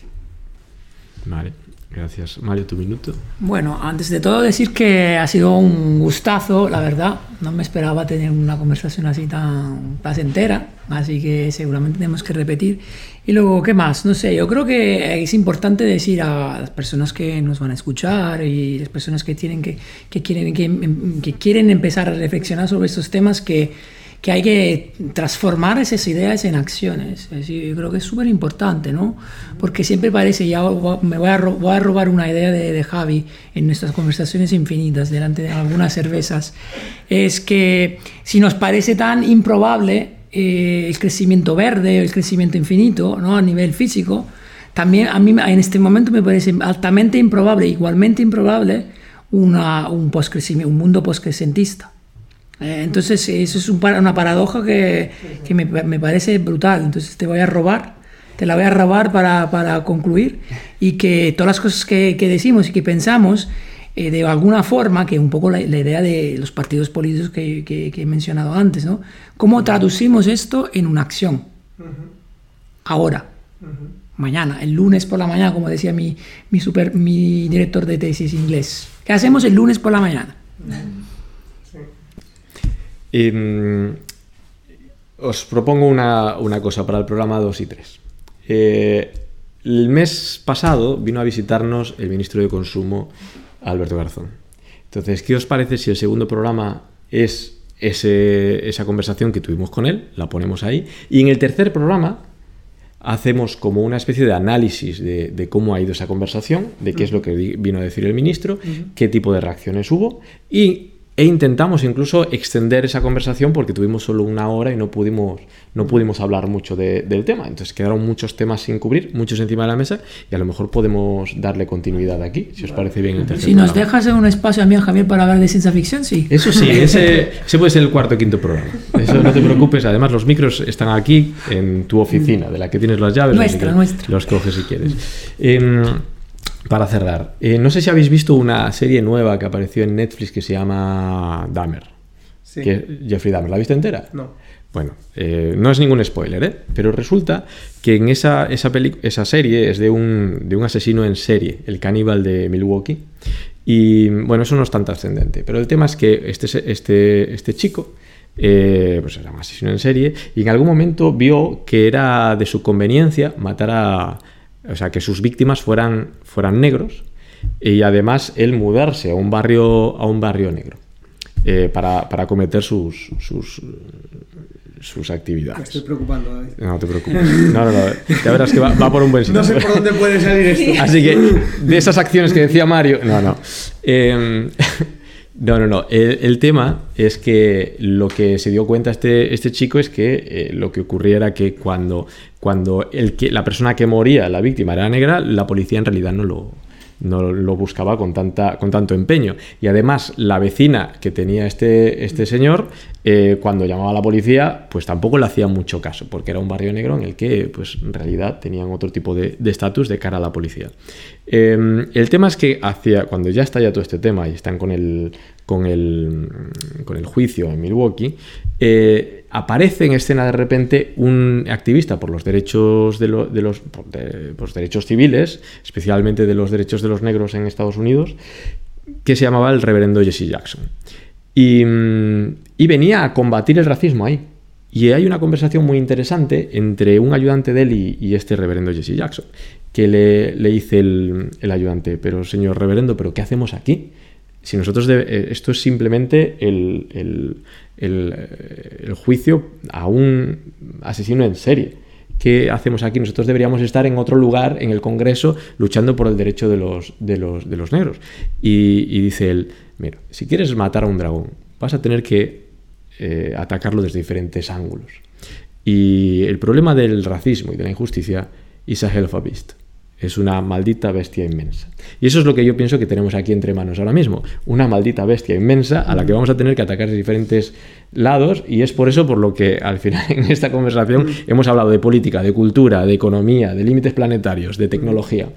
Vale, gracias. Mario, tu minuto. Bueno, antes de todo decir que ha sido un gustazo, la verdad. No me esperaba tener una conversación así tan placentera, así que seguramente tenemos que repetir. Y luego, ¿qué más? No sé, yo creo que es importante decir a las personas que nos van a escuchar y las personas que, tienen que, que, quieren, que, que quieren empezar a reflexionar sobre estos temas que, que hay que transformar esas ideas en acciones. Es yo creo que es súper importante, ¿no? Porque siempre parece, ya me voy a, robar una idea de, Javi en nuestras conversaciones infinitas delante de algunas cervezas, es que si nos parece tan improbable eh, el crecimiento verde, el crecimiento infinito, ¿no? A nivel físico, también a mí en este momento me parece altamente improbable, igualmente improbable, una, un, postcrecimi- un mundo. Eh, entonces, eso es una paradoja que, me, parece brutal. Entonces, te voy a robar, te la voy a robar para, para concluir y que todas las cosas que, decimos y que pensamos, eh, de alguna forma, que un poco la, la idea de los partidos políticos que- que he mencionado antes, ¿no? ¿Cómo traducimos esto en una acción? Ahora, mañana, el lunes por la mañana, como decía mi, mi, super, mi director de tesis inglés. ¿Qué hacemos el lunes por la mañana? Em, os propongo una, una cosa para el programa 2 y 3. Eh, el mes pasado vino a visitarnos el ministro de Consumo, Alberto Garzón. Entonces, ¿qué os parece si el segundo programa es ese- esa conversación que tuvimos con él? La ponemos ahí. Y en el tercer programa hacemos como una especie de análisis de, de cómo ha ido esa conversación, de qué es lo que vino a decir el ministro, qué tipo de reacciones hubo y, e intentamos incluso extender esa conversación porque tuvimos solo una hora y no pudimos, no pudimos hablar mucho de- del tema. Entonces quedaron muchos temas sin cubrir, muchos encima de la mesa y a lo mejor podemos darle continuidad aquí, si os parece bien el Si nos dejas en un espacio a mí, Javier, para hablar de ciencia ficción, sí. Eso sí, ese, ese puede ser el cuarto o quinto programa. Eso no te preocupes. Además, los micros están aquí en tu oficina, de la que tienes las llaves. Nuestra, nuestra. Los coges si quieres. Em, para cerrar, eh, no sé si habéis visto una serie nueva que apareció en Netflix que se llama Dahmer. Sí. Que Jeffrey Dahmer. ¿La viste entera? No. Bueno, eh, no es ningún spoiler, ¿eh? pero resulta que en esa, esa, serie es de un, de un asesino en serie, el caníbal de Milwaukee. Y bueno, eso no es tan trascendente, pero el tema es que este, este, este chico eh, pues era un asesino en serie y en algún momento vio que era de su conveniencia matar a... O sea, que sus víctimas fueran, fueran negros y además él mudarse a un barrio, a un barrio negro eh, para, para cometer sus, sus, sus Me actividades. estoy preocupando, David. No te preocupes. No, no, no. Ya verás que va, va por un buen sitio. No sé por dónde puede salir esto. Así que de esas acciones que decía Mario, no, no. Eh, no, no, no. El, tema es que lo que se dio cuenta este, este chico es que eh, lo que ocurría era que cuando, cuando el que, la persona que moría, la víctima, era negra, la policía en realidad no lo, no lo buscaba con, tanta, con tanto empeño. Y además, la vecina que tenía este, este señor, eh, cuando llamaba a la policía, pues tampoco le hacía mucho caso, porque era un barrio negro en el que, pues, en realidad tenían otro tipo de estatus de, cara a la policía. Em, el tema es que hacia, cuando ya está ya todo este tema y están con el, con el, con el juicio en Milwaukee, eh, aparece en escena de repente un activista por los derechos de, los, derechos civiles, especialmente de los derechos de los negros en Estados Unidos, que se llamaba el reverendo Jesse Jackson. Y, y venía a combatir el racismo ahí. Y hay una conversación muy interesante entre un ayudante de él y, este reverendo Jesse Jackson, que le, le dice el, el, ayudante, pero señor reverendo, ¿pero qué hacemos aquí? Si nosotros, eh, esto es simplemente el, el, el, juicio a un asesino en serie. ¿Qué hacemos aquí? Nosotros deberíamos estar en otro lugar, en el Congreso, luchando por el derecho de los, de los, de los negros. Y, dice él, mira, si quieres matar a un dragón, vas a tener que eh, atacarlo desde diferentes ángulos. Y el problema del racismo y de la injusticia es a hell of a beast. Es una maldita bestia inmensa. Y eso es lo que yo pienso que tenemos aquí entre manos ahora mismo. Una maldita bestia inmensa a la que vamos a tener que atacar de diferentes lados. Y es por eso por lo que al final en esta conversación hemos hablado de política, de cultura, de economía, de límites planetarios, de tecnología.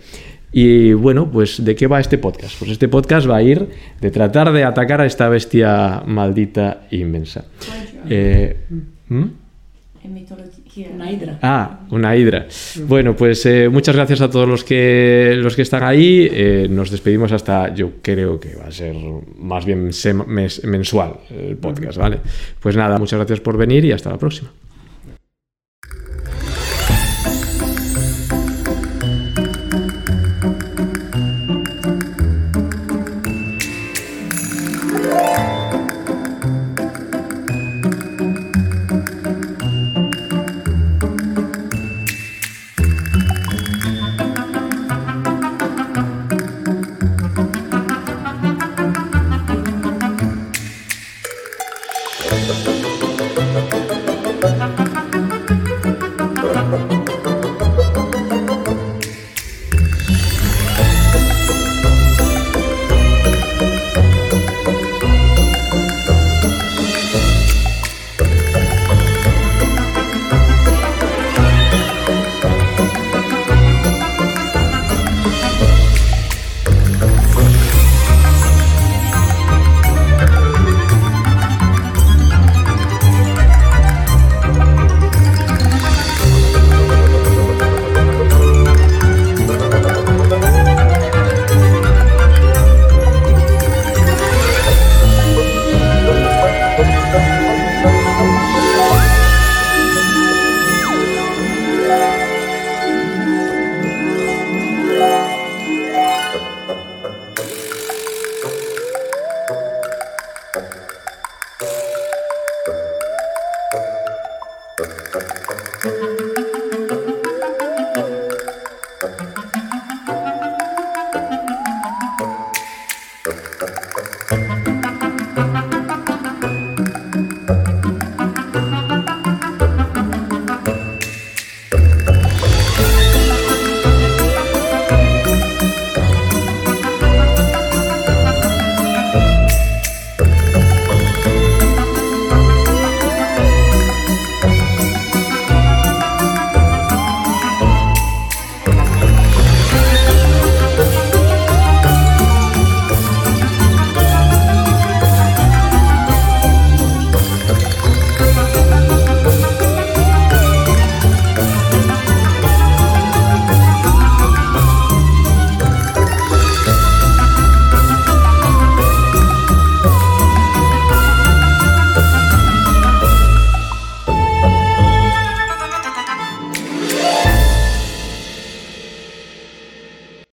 Y bueno, pues ¿de qué va este podcast? Pues este podcast va a ir de tratar de atacar a esta bestia maldita inmensa. Eh, ¿hmm? Una hidra. Ah, una hidra. Bueno, pues eh, muchas gracias a todos los que, los que están ahí. Eh, nos despedimos hasta, yo creo que va a ser más bien mensual el podcast, ¿vale? Pues nada, muchas gracias por venir y hasta la próxima.